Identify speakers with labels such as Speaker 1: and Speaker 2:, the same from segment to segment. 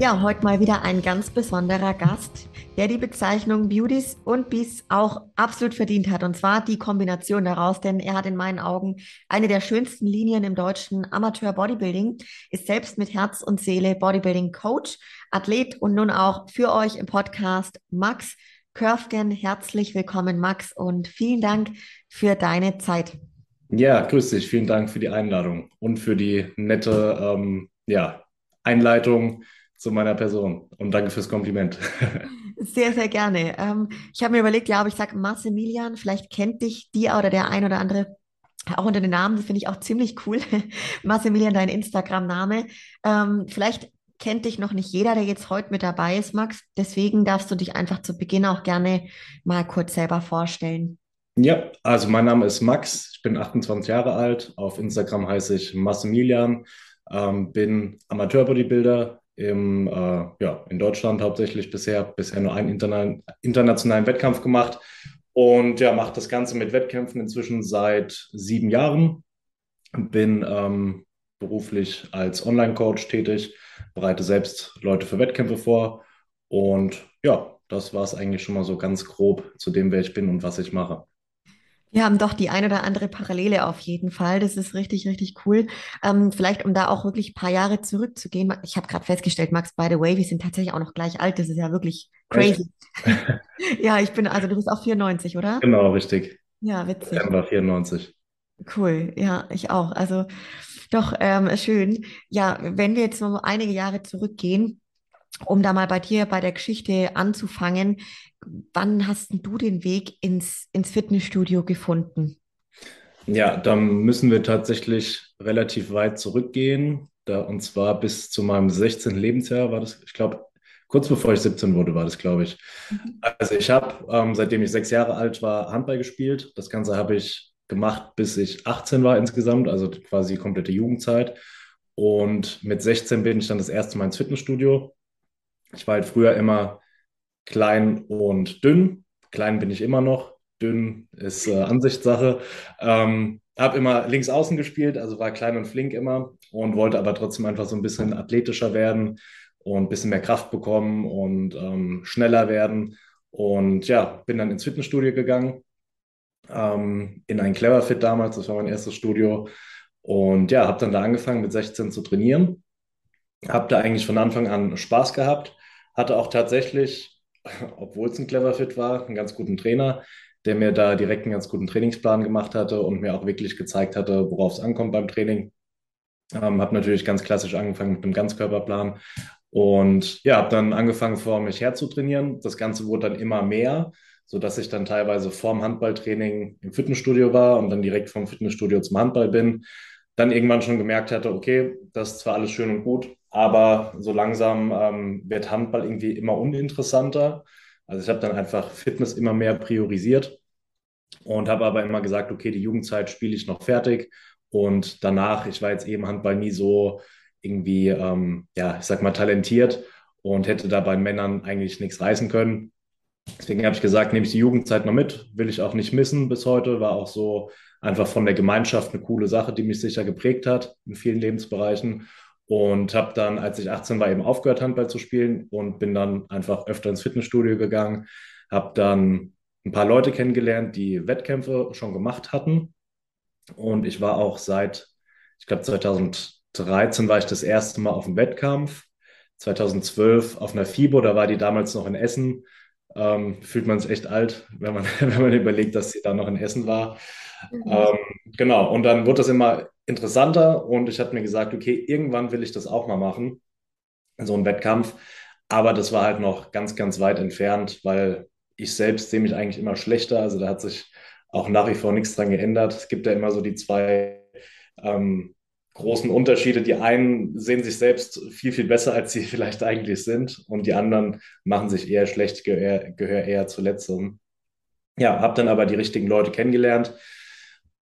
Speaker 1: Ja, heute mal wieder ein ganz besonderer Gast, der die Bezeichnung Beauties und Beasts auch absolut verdient hat. Und zwar die Kombination daraus, denn er hat in meinen Augen eine der schönsten Linien im deutschen Amateur Bodybuilding, ist selbst mit Herz und Seele Bodybuilding Coach, Athlet und nun auch für euch im Podcast Max Körfgen. Herzlich willkommen, Max, und vielen Dank für deine Zeit.
Speaker 2: Ja, grüß dich. Vielen Dank für die Einladung und für die nette ähm, ja, Einleitung zu meiner Person. Und danke fürs Kompliment.
Speaker 1: Sehr, sehr gerne. Ähm, ich habe mir überlegt, ja, aber ich sage Maximilian, vielleicht kennt dich die oder der ein oder andere auch unter den Namen, das finde ich auch ziemlich cool. Maximilian, dein Instagram-Name. Ähm, vielleicht kennt dich noch nicht jeder, der jetzt heute mit dabei ist, Max. Deswegen darfst du dich einfach zu Beginn auch gerne mal kurz selber vorstellen.
Speaker 2: Ja, also mein Name ist Max, ich bin 28 Jahre alt. Auf Instagram heiße ich Massimilian, ähm, bin Amateur-Bodybuilder im, äh, ja, in Deutschland hauptsächlich bisher, bisher nur einen interna internationalen Wettkampf gemacht und ja, mache das Ganze mit Wettkämpfen inzwischen seit sieben Jahren. Bin ähm, beruflich als Online-Coach tätig, bereite selbst Leute für Wettkämpfe vor und ja, das war es eigentlich schon mal so ganz grob zu dem, wer ich bin und was ich mache.
Speaker 1: Wir haben doch die eine oder andere Parallele auf jeden Fall. Das ist richtig, richtig cool. Ähm, vielleicht, um da auch wirklich ein paar Jahre zurückzugehen. Ich habe gerade festgestellt, Max, by the way, wir sind tatsächlich auch noch gleich alt. Das ist ja wirklich crazy. ja, ich bin, also du bist auch 94, oder?
Speaker 2: Genau, richtig.
Speaker 1: Ja, witzig.
Speaker 2: September 94.
Speaker 1: Cool, ja, ich auch. Also doch, ähm, schön. Ja, wenn wir jetzt noch einige Jahre zurückgehen, um da mal bei dir bei der Geschichte anzufangen, wann hast du den Weg ins, ins Fitnessstudio gefunden?
Speaker 2: Ja, dann müssen wir tatsächlich relativ weit zurückgehen. Da, und zwar bis zu meinem 16. Lebensjahr war das, ich glaube, kurz bevor ich 17 wurde, war das, glaube ich. Mhm. Also ich habe, ähm, seitdem ich sechs Jahre alt war, Handball gespielt. Das Ganze habe ich gemacht, bis ich 18 war insgesamt, also quasi komplette Jugendzeit. Und mit 16 bin ich dann das erste Mal ins Fitnessstudio. Ich war halt früher immer klein und dünn. Klein bin ich immer noch. Dünn ist äh, Ansichtssache. Ähm, habe immer links außen gespielt, also war klein und flink immer und wollte aber trotzdem einfach so ein bisschen athletischer werden und ein bisschen mehr Kraft bekommen und ähm, schneller werden. Und ja, bin dann ins Fitnessstudio gegangen, ähm, in ein Cleverfit damals, das war mein erstes Studio. Und ja, habe dann da angefangen mit 16 zu trainieren. Habe da eigentlich von Anfang an Spaß gehabt. Hatte auch tatsächlich obwohl es ein clever Fit war, einen ganz guten Trainer, der mir da direkt einen ganz guten Trainingsplan gemacht hatte und mir auch wirklich gezeigt hatte, worauf es ankommt beim Training. Ähm, habe natürlich ganz klassisch angefangen mit einem Ganzkörperplan und ja, habe dann angefangen, vor mich her zu trainieren. Das Ganze wurde dann immer mehr, sodass ich dann teilweise vorm Handballtraining im Fitnessstudio war und dann direkt vom Fitnessstudio zum Handball bin. Dann irgendwann schon gemerkt hatte, okay, das ist zwar alles schön und gut, aber so langsam ähm, wird Handball irgendwie immer uninteressanter. Also ich habe dann einfach Fitness immer mehr priorisiert und habe aber immer gesagt, okay, die Jugendzeit spiele ich noch fertig. Und danach, ich war jetzt eben Handball nie so irgendwie, ähm, ja, ich sag mal, talentiert und hätte da bei Männern eigentlich nichts reißen können. Deswegen habe ich gesagt, nehme ich die Jugendzeit noch mit, will ich auch nicht missen bis heute. War auch so einfach von der Gemeinschaft eine coole Sache, die mich sicher geprägt hat in vielen Lebensbereichen. Und habe dann, als ich 18 war, eben aufgehört, Handball zu spielen und bin dann einfach öfter ins Fitnessstudio gegangen. Habe dann ein paar Leute kennengelernt, die Wettkämpfe schon gemacht hatten. Und ich war auch seit, ich glaube, 2013 war ich das erste Mal auf einem Wettkampf. 2012 auf einer FIBO, da war die damals noch in Essen. Ähm, fühlt man sich echt alt, wenn man, wenn man überlegt, dass sie da noch in Essen war. Mhm. Ähm, genau, und dann wurde das immer interessanter und ich hatte mir gesagt, okay, irgendwann will ich das auch mal machen, so ein Wettkampf. Aber das war halt noch ganz, ganz weit entfernt, weil ich selbst sehe mich eigentlich immer schlechter. Also da hat sich auch nach wie vor nichts dran geändert. Es gibt ja immer so die zwei ähm, großen Unterschiede. Die einen sehen sich selbst viel, viel besser, als sie vielleicht eigentlich sind. Und die anderen machen sich eher schlecht, gehör, gehör eher zu letzterem. Ja, habe dann aber die richtigen Leute kennengelernt,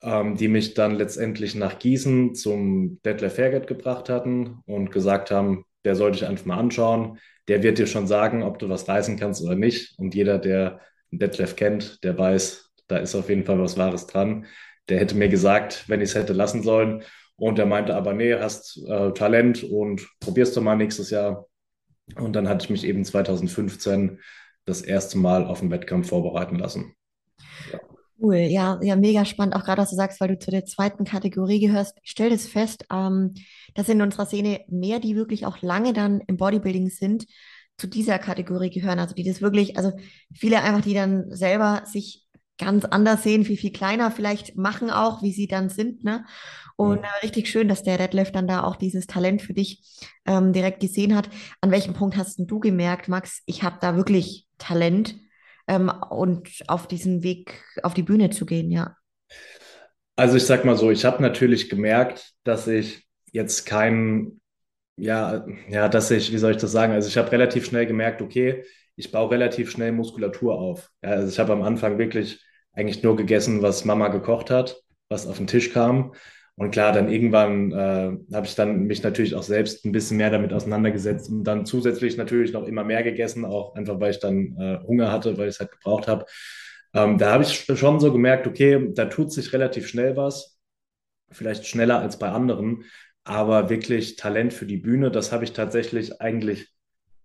Speaker 2: ähm, die mich dann letztendlich nach Gießen zum Detlef Herget gebracht hatten und gesagt haben, der sollte ich einfach mal anschauen. Der wird dir schon sagen, ob du was reißen kannst oder nicht. Und jeder, der Detlef kennt, der weiß, da ist auf jeden Fall was Wahres dran. Der hätte mir gesagt, wenn ich es hätte lassen sollen. Und er meinte aber, nee, hast äh, Talent und probierst du mal nächstes Jahr. Und dann hatte ich mich eben 2015 das erste Mal auf den Wettkampf vorbereiten lassen.
Speaker 1: Ja. Cool, ja, ja, mega spannend, auch gerade was du sagst, weil du zu der zweiten Kategorie gehörst. Ich stelle das fest, ähm, dass in unserer Szene mehr, die wirklich auch lange dann im Bodybuilding sind, zu dieser Kategorie gehören. Also die das wirklich, also viele einfach, die dann selber sich ganz anders sehen, viel, viel kleiner vielleicht machen auch, wie sie dann sind. Ne? Und äh, richtig schön, dass der Detlef dann da auch dieses Talent für dich ähm, direkt gesehen hat. An welchem Punkt hast du gemerkt, Max, ich habe da wirklich Talent ähm, und auf diesen Weg auf die Bühne zu gehen, ja?
Speaker 2: Also ich sag mal so, ich habe natürlich gemerkt, dass ich jetzt kein, ja, ja, dass ich, wie soll ich das sagen? Also ich habe relativ schnell gemerkt, okay, ich baue relativ schnell Muskulatur auf. Ja, also ich habe am Anfang wirklich eigentlich nur gegessen, was Mama gekocht hat, was auf den Tisch kam. Und klar, dann irgendwann äh, habe ich dann mich natürlich auch selbst ein bisschen mehr damit auseinandergesetzt und dann zusätzlich natürlich noch immer mehr gegessen, auch einfach weil ich dann äh, Hunger hatte, weil ich es halt gebraucht habe. Ähm, da habe ich schon so gemerkt, okay, da tut sich relativ schnell was, vielleicht schneller als bei anderen, aber wirklich Talent für die Bühne, das habe ich tatsächlich eigentlich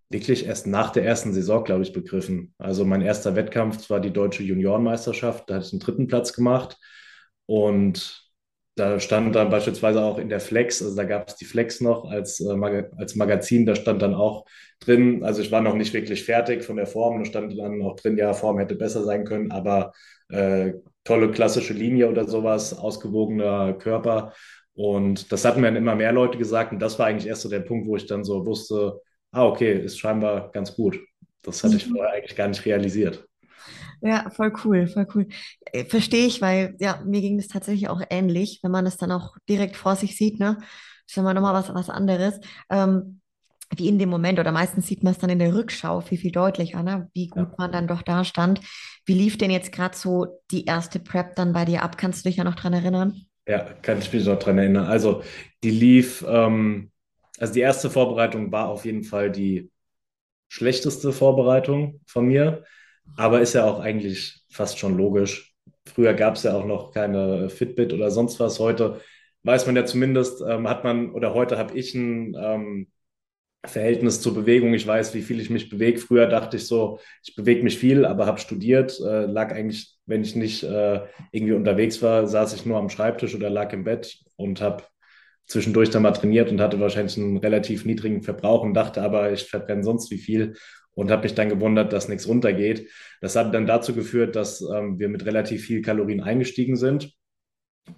Speaker 2: wirklich erst nach der ersten Saison, glaube ich, begriffen. Also mein erster Wettkampf war die deutsche Juniorenmeisterschaft, da hatte ich einen dritten Platz gemacht und da stand dann beispielsweise auch in der Flex, also da gab es die Flex noch als, äh, als Magazin, da stand dann auch drin, also ich war noch nicht wirklich fertig von der Form, da stand dann auch drin, ja, Form hätte besser sein können, aber äh, tolle klassische Linie oder sowas, ausgewogener Körper. Und das hatten mir dann immer mehr Leute gesagt und das war eigentlich erst so der Punkt, wo ich dann so wusste, ah, okay, ist scheinbar ganz gut. Das hatte ich mhm. vorher eigentlich gar nicht realisiert.
Speaker 1: Ja, voll cool, voll cool. Äh, verstehe ich, weil ja, mir ging das tatsächlich auch ähnlich, wenn man es dann auch direkt vor sich sieht, ne? Ist immer nochmal was, was anderes. Ähm, wie in dem Moment oder meistens sieht man es dann in der Rückschau viel, viel deutlicher, ne? wie gut ja. man dann doch da stand. Wie lief denn jetzt gerade so die erste Prep dann bei dir ab? Kannst du dich ja noch dran erinnern?
Speaker 2: Ja, kann ich mich noch dran erinnern. Also die lief, ähm, also die erste Vorbereitung war auf jeden Fall die schlechteste Vorbereitung von mir. Aber ist ja auch eigentlich fast schon logisch. Früher gab es ja auch noch keine Fitbit oder sonst was. Heute weiß man ja zumindest, ähm, hat man, oder heute habe ich ein ähm, Verhältnis zur Bewegung. Ich weiß, wie viel ich mich bewege. Früher dachte ich so, ich bewege mich viel, aber habe studiert. Äh, lag eigentlich, wenn ich nicht äh, irgendwie unterwegs war, saß ich nur am Schreibtisch oder lag im Bett und habe zwischendurch dann mal trainiert und hatte wahrscheinlich einen relativ niedrigen Verbrauch und dachte aber, ich verbrenne sonst wie viel und habe mich dann gewundert, dass nichts runtergeht. Das hat dann dazu geführt, dass ähm, wir mit relativ viel Kalorien eingestiegen sind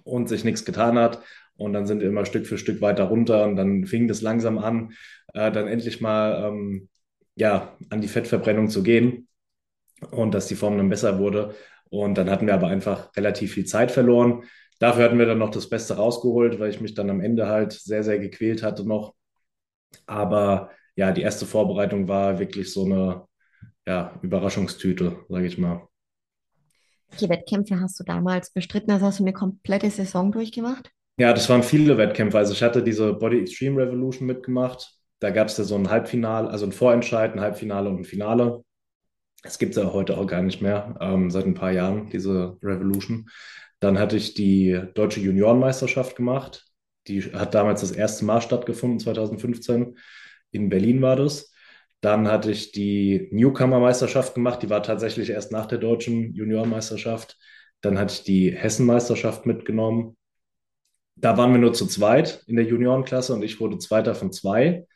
Speaker 2: und sich nichts getan hat. Und dann sind wir immer Stück für Stück weiter runter und dann fing das langsam an, äh, dann endlich mal ähm, ja, an die Fettverbrennung zu gehen und dass die Form dann besser wurde. Und dann hatten wir aber einfach relativ viel Zeit verloren. Dafür hatten wir dann noch das Beste rausgeholt, weil ich mich dann am Ende halt sehr, sehr gequält hatte noch. Aber ja, die erste Vorbereitung war wirklich so eine ja, Überraschungstüte, sage ich mal.
Speaker 1: Welche Wettkämpfe hast du damals bestritten? Also hast du eine komplette Saison durchgemacht?
Speaker 2: Ja, das waren viele Wettkämpfe. Also ich hatte diese Body Extreme Revolution mitgemacht. Da gab es ja so ein Halbfinale, also ein Vorentscheid, ein Halbfinale und ein Finale. Es gibt es ja heute auch gar nicht mehr, ähm, seit ein paar Jahren, diese Revolution. Dann hatte ich die deutsche Juniorenmeisterschaft gemacht. Die hat damals das erste Mal stattgefunden, 2015 in Berlin war das. Dann hatte ich die Newcomer-Meisterschaft gemacht, die war tatsächlich erst nach der deutschen Juniormeisterschaft. Dann hatte ich die Hessen-Meisterschaft mitgenommen. Da waren wir nur zu zweit in der Juniorenklasse und ich wurde Zweiter von zwei.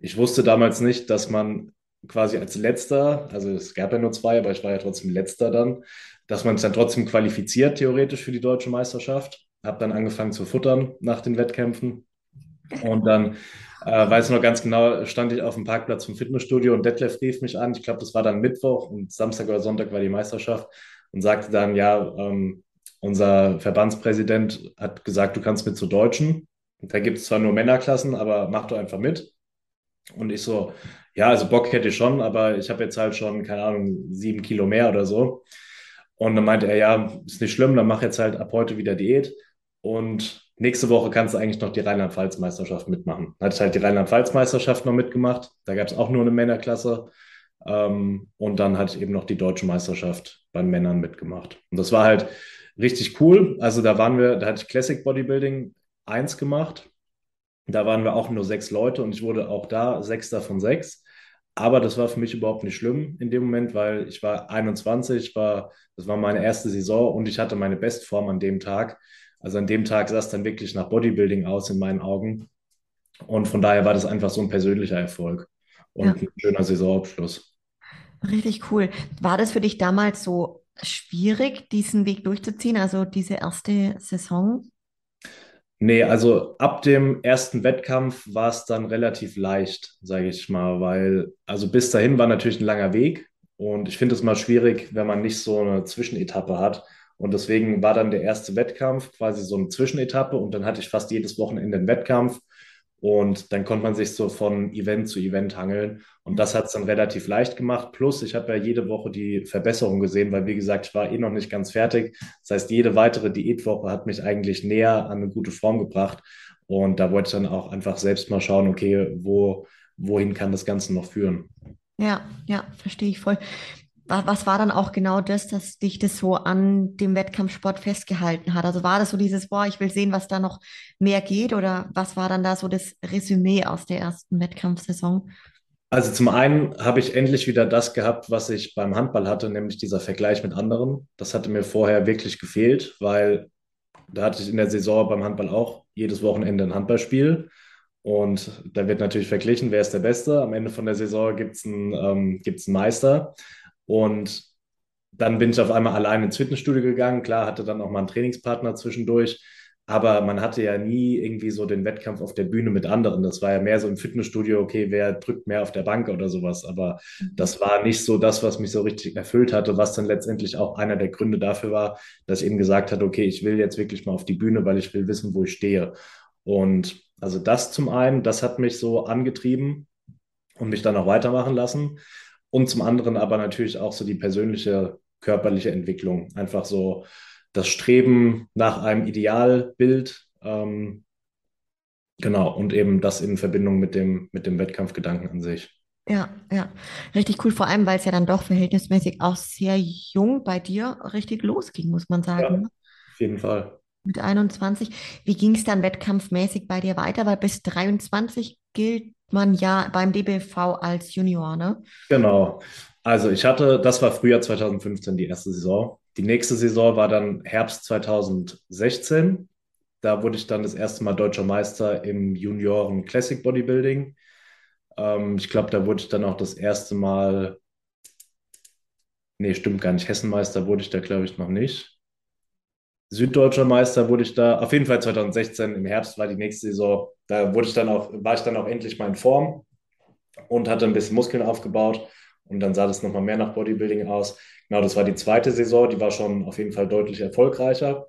Speaker 2: Ich wusste damals nicht, dass man quasi als Letzter, also es gab ja nur zwei, aber ich war ja trotzdem Letzter dann, dass man es dann trotzdem qualifiziert, theoretisch für die deutsche Meisterschaft. Habe dann angefangen zu futtern nach den Wettkämpfen. Und dann äh, weiß noch ganz genau, stand ich auf dem Parkplatz vom Fitnessstudio und Detlef rief mich an. Ich glaube, das war dann Mittwoch und Samstag oder Sonntag war die Meisterschaft und sagte dann, ja, ähm, unser Verbandspräsident hat gesagt, du kannst mit zu Deutschen. Da gibt es zwar nur Männerklassen, aber mach doch einfach mit. Und ich so, ja, also Bock hätte ich schon, aber ich habe jetzt halt schon, keine Ahnung, sieben Kilo mehr oder so. Und dann meinte er, ja, ist nicht schlimm, dann mach jetzt halt ab heute wieder Diät. Und nächste Woche kannst du eigentlich noch die Rheinland-Pfalz-Meisterschaft mitmachen. Hatte ich halt die Rheinland-Pfalz-Meisterschaft noch mitgemacht. Da gab es auch nur eine Männerklasse. Ähm, und dann hatte ich eben noch die deutsche Meisterschaft bei Männern mitgemacht. Und das war halt richtig cool. Also da waren wir, da hatte ich Classic Bodybuilding 1 gemacht. Da waren wir auch nur sechs Leute und ich wurde auch da Sechster von sechs. Aber das war für mich überhaupt nicht schlimm in dem Moment, weil ich war 21, war, das war meine erste Saison und ich hatte meine Bestform an dem Tag. Also an dem Tag sah es dann wirklich nach Bodybuilding aus in meinen Augen. Und von daher war das einfach so ein persönlicher Erfolg und ja. ein schöner Saisonabschluss.
Speaker 1: Richtig cool. War das für dich damals so schwierig, diesen Weg durchzuziehen, also diese erste Saison?
Speaker 2: Nee, also ab dem ersten Wettkampf war es dann relativ leicht, sage ich mal, weil, also bis dahin war natürlich ein langer Weg und ich finde es mal schwierig, wenn man nicht so eine Zwischenetappe hat. Und deswegen war dann der erste Wettkampf quasi so eine Zwischenetappe und dann hatte ich fast jedes Wochenende einen Wettkampf und dann konnte man sich so von Event zu Event hangeln. Und das hat es dann relativ leicht gemacht. Plus, ich habe ja jede Woche die Verbesserung gesehen, weil, wie gesagt, ich war eh noch nicht ganz fertig. Das heißt, jede weitere Diätwoche hat mich eigentlich näher an eine gute Form gebracht. Und da wollte ich dann auch einfach selbst mal schauen, okay, wo, wohin kann das Ganze noch führen?
Speaker 1: Ja, ja, verstehe ich voll was war dann auch genau das, dass dich das so an dem Wettkampfsport festgehalten hat? Also war das so dieses, boah, ich will sehen, was da noch mehr geht oder was war dann da so das Resümee aus der ersten Wettkampfsaison?
Speaker 2: Also zum einen habe ich endlich wieder das gehabt, was ich beim Handball hatte, nämlich dieser Vergleich mit anderen. Das hatte mir vorher wirklich gefehlt, weil da hatte ich in der Saison beim Handball auch jedes Wochenende ein Handballspiel. Und da wird natürlich verglichen, wer ist der Beste. Am Ende von der Saison gibt es einen, ähm, einen Meister. Und dann bin ich auf einmal allein ins Fitnessstudio gegangen. Klar, hatte dann auch mal einen Trainingspartner zwischendurch. Aber man hatte ja nie irgendwie so den Wettkampf auf der Bühne mit anderen. Das war ja mehr so im Fitnessstudio, okay, wer drückt mehr auf der Bank oder sowas. Aber mhm. das war nicht so das, was mich so richtig erfüllt hatte, was dann letztendlich auch einer der Gründe dafür war, dass ich eben gesagt hatte, okay, ich will jetzt wirklich mal auf die Bühne, weil ich will wissen, wo ich stehe. Und also das zum einen, das hat mich so angetrieben und mich dann auch weitermachen lassen. Und zum anderen aber natürlich auch so die persönliche körperliche Entwicklung. Einfach so das Streben nach einem Idealbild. Ähm, genau, und eben das in Verbindung mit dem, mit dem Wettkampfgedanken an sich.
Speaker 1: Ja, ja, richtig cool, vor allem, weil es ja dann doch verhältnismäßig auch sehr jung bei dir richtig losging, muss man sagen. Ja,
Speaker 2: ne? auf jeden Fall.
Speaker 1: Mit 21. Wie ging es dann wettkampfmäßig bei dir weiter? Weil bis 23 gilt man ja beim DBV als Junior, ne?
Speaker 2: Genau. Also ich hatte, das war Frühjahr 2015 die erste Saison. Die nächste Saison war dann Herbst 2016. Da wurde ich dann das erste Mal deutscher Meister im Junioren Classic Bodybuilding. Ähm, ich glaube, da wurde ich dann auch das erste Mal, nee, stimmt gar nicht, Hessenmeister wurde ich da, glaube ich, noch nicht. Süddeutscher Meister wurde ich da, auf jeden Fall 2016 im Herbst war die nächste Saison. Da wurde ich dann auch, war ich dann auch endlich mal in Form und hatte ein bisschen Muskeln aufgebaut. Und dann sah das nochmal mehr nach Bodybuilding aus. Genau, das war die zweite Saison, die war schon auf jeden Fall deutlich erfolgreicher.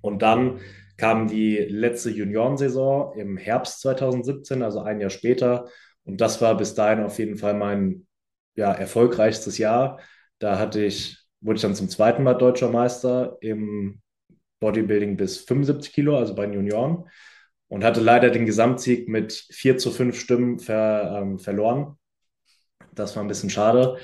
Speaker 2: Und dann kam die letzte Juniorensaison im Herbst 2017, also ein Jahr später. Und das war bis dahin auf jeden Fall mein ja, erfolgreichstes Jahr. Da hatte ich, wurde ich dann zum zweiten Mal deutscher Meister im Bodybuilding bis 75 Kilo, also bei den Junioren. Und hatte leider den Gesamtsieg mit 4 zu 5 Stimmen ver, ähm, verloren. Das war ein bisschen schade.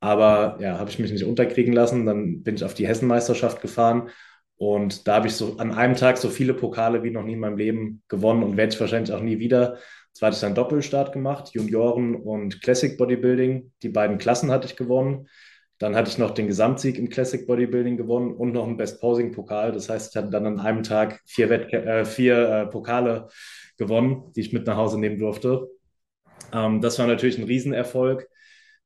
Speaker 2: Aber ja, habe ich mich nicht unterkriegen lassen. Dann bin ich auf die Hessenmeisterschaft gefahren. Und da habe ich so an einem Tag so viele Pokale wie noch nie in meinem Leben gewonnen und werde ich wahrscheinlich auch nie wieder. Zwar hatte ich dann Doppelstart gemacht, Junioren und Classic Bodybuilding. Die beiden Klassen hatte ich gewonnen. Dann hatte ich noch den Gesamtsieg im Classic Bodybuilding gewonnen und noch einen Best Posing Pokal. Das heißt, ich hatte dann an einem Tag vier, Wettkä äh, vier äh, Pokale gewonnen, die ich mit nach Hause nehmen durfte. Ähm, das war natürlich ein Riesenerfolg.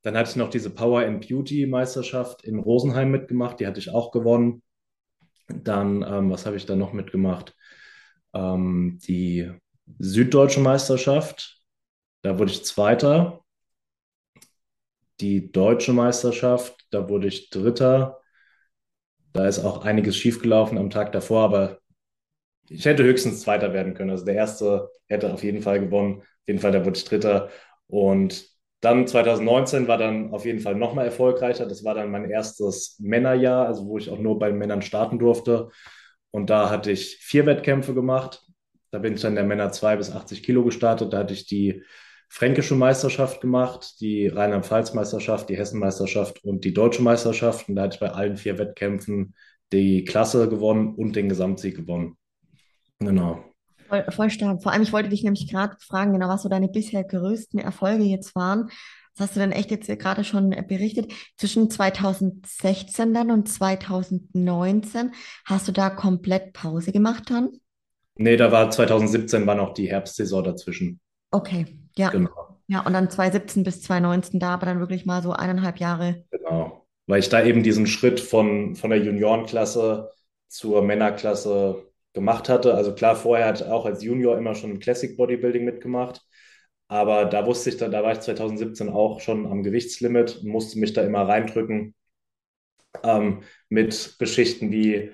Speaker 2: Dann hatte ich noch diese Power and Beauty Meisterschaft in Rosenheim mitgemacht. Die hatte ich auch gewonnen. Dann, ähm, was habe ich da noch mitgemacht? Ähm, die Süddeutsche Meisterschaft. Da wurde ich Zweiter die deutsche Meisterschaft, da wurde ich Dritter. Da ist auch einiges schiefgelaufen am Tag davor, aber ich hätte höchstens Zweiter werden können. Also der erste hätte auf jeden Fall gewonnen. Auf jeden Fall, da wurde ich Dritter. Und dann 2019 war dann auf jeden Fall nochmal erfolgreicher. Das war dann mein erstes Männerjahr, also wo ich auch nur bei Männern starten durfte. Und da hatte ich vier Wettkämpfe gemacht. Da bin ich dann der Männer 2 bis 80 Kilo gestartet. Da hatte ich die fränkische Meisterschaft gemacht, die Rheinland-Pfalz-Meisterschaft, die Hessen-Meisterschaft und die deutsche Meisterschaft. Und da hatte ich bei allen vier Wettkämpfen die Klasse gewonnen und den Gesamtsieg gewonnen. Genau.
Speaker 1: Voll, voll stark. Vor allem, ich wollte dich nämlich gerade fragen, genau, was so deine bisher größten Erfolge jetzt waren. Was hast du denn echt jetzt gerade schon berichtet? Zwischen 2016 dann und 2019 hast du da komplett Pause gemacht dann?
Speaker 2: Nee, da war 2017 war noch die Herbstsaison dazwischen.
Speaker 1: Okay, ja.
Speaker 2: Genau.
Speaker 1: Ja, und dann 2017 bis 2019 da, aber dann wirklich mal so eineinhalb Jahre.
Speaker 2: Genau. Weil ich da eben diesen Schritt von, von der Juniorenklasse zur Männerklasse gemacht hatte. Also klar, vorher hatte ich auch als Junior immer schon Classic Bodybuilding mitgemacht. Aber da wusste ich, da, da war ich 2017 auch schon am Gewichtslimit und musste mich da immer reindrücken ähm, mit Geschichten wie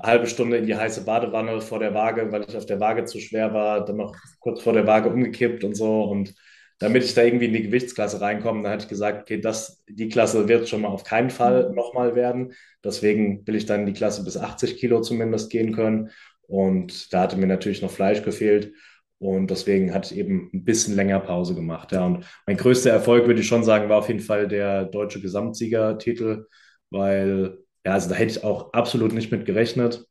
Speaker 2: eine halbe Stunde in die heiße Badewanne vor der Waage, weil ich auf der Waage zu schwer war, dann noch kurz vor der Waage umgekippt und so. Und damit ich da irgendwie in die Gewichtsklasse reinkomme, dann hatte ich gesagt, okay, das, die Klasse wird schon mal auf keinen Fall mhm. nochmal werden. Deswegen will ich dann in die Klasse bis 80 Kilo zumindest gehen können. Und da hatte mir natürlich noch Fleisch gefehlt. Und deswegen hatte ich eben ein bisschen länger Pause gemacht. Ja. Und mein größter Erfolg, würde ich schon sagen, war auf jeden Fall der deutsche Gesamtsiegertitel, weil, ja, also da hätte ich auch absolut nicht mit gerechnet.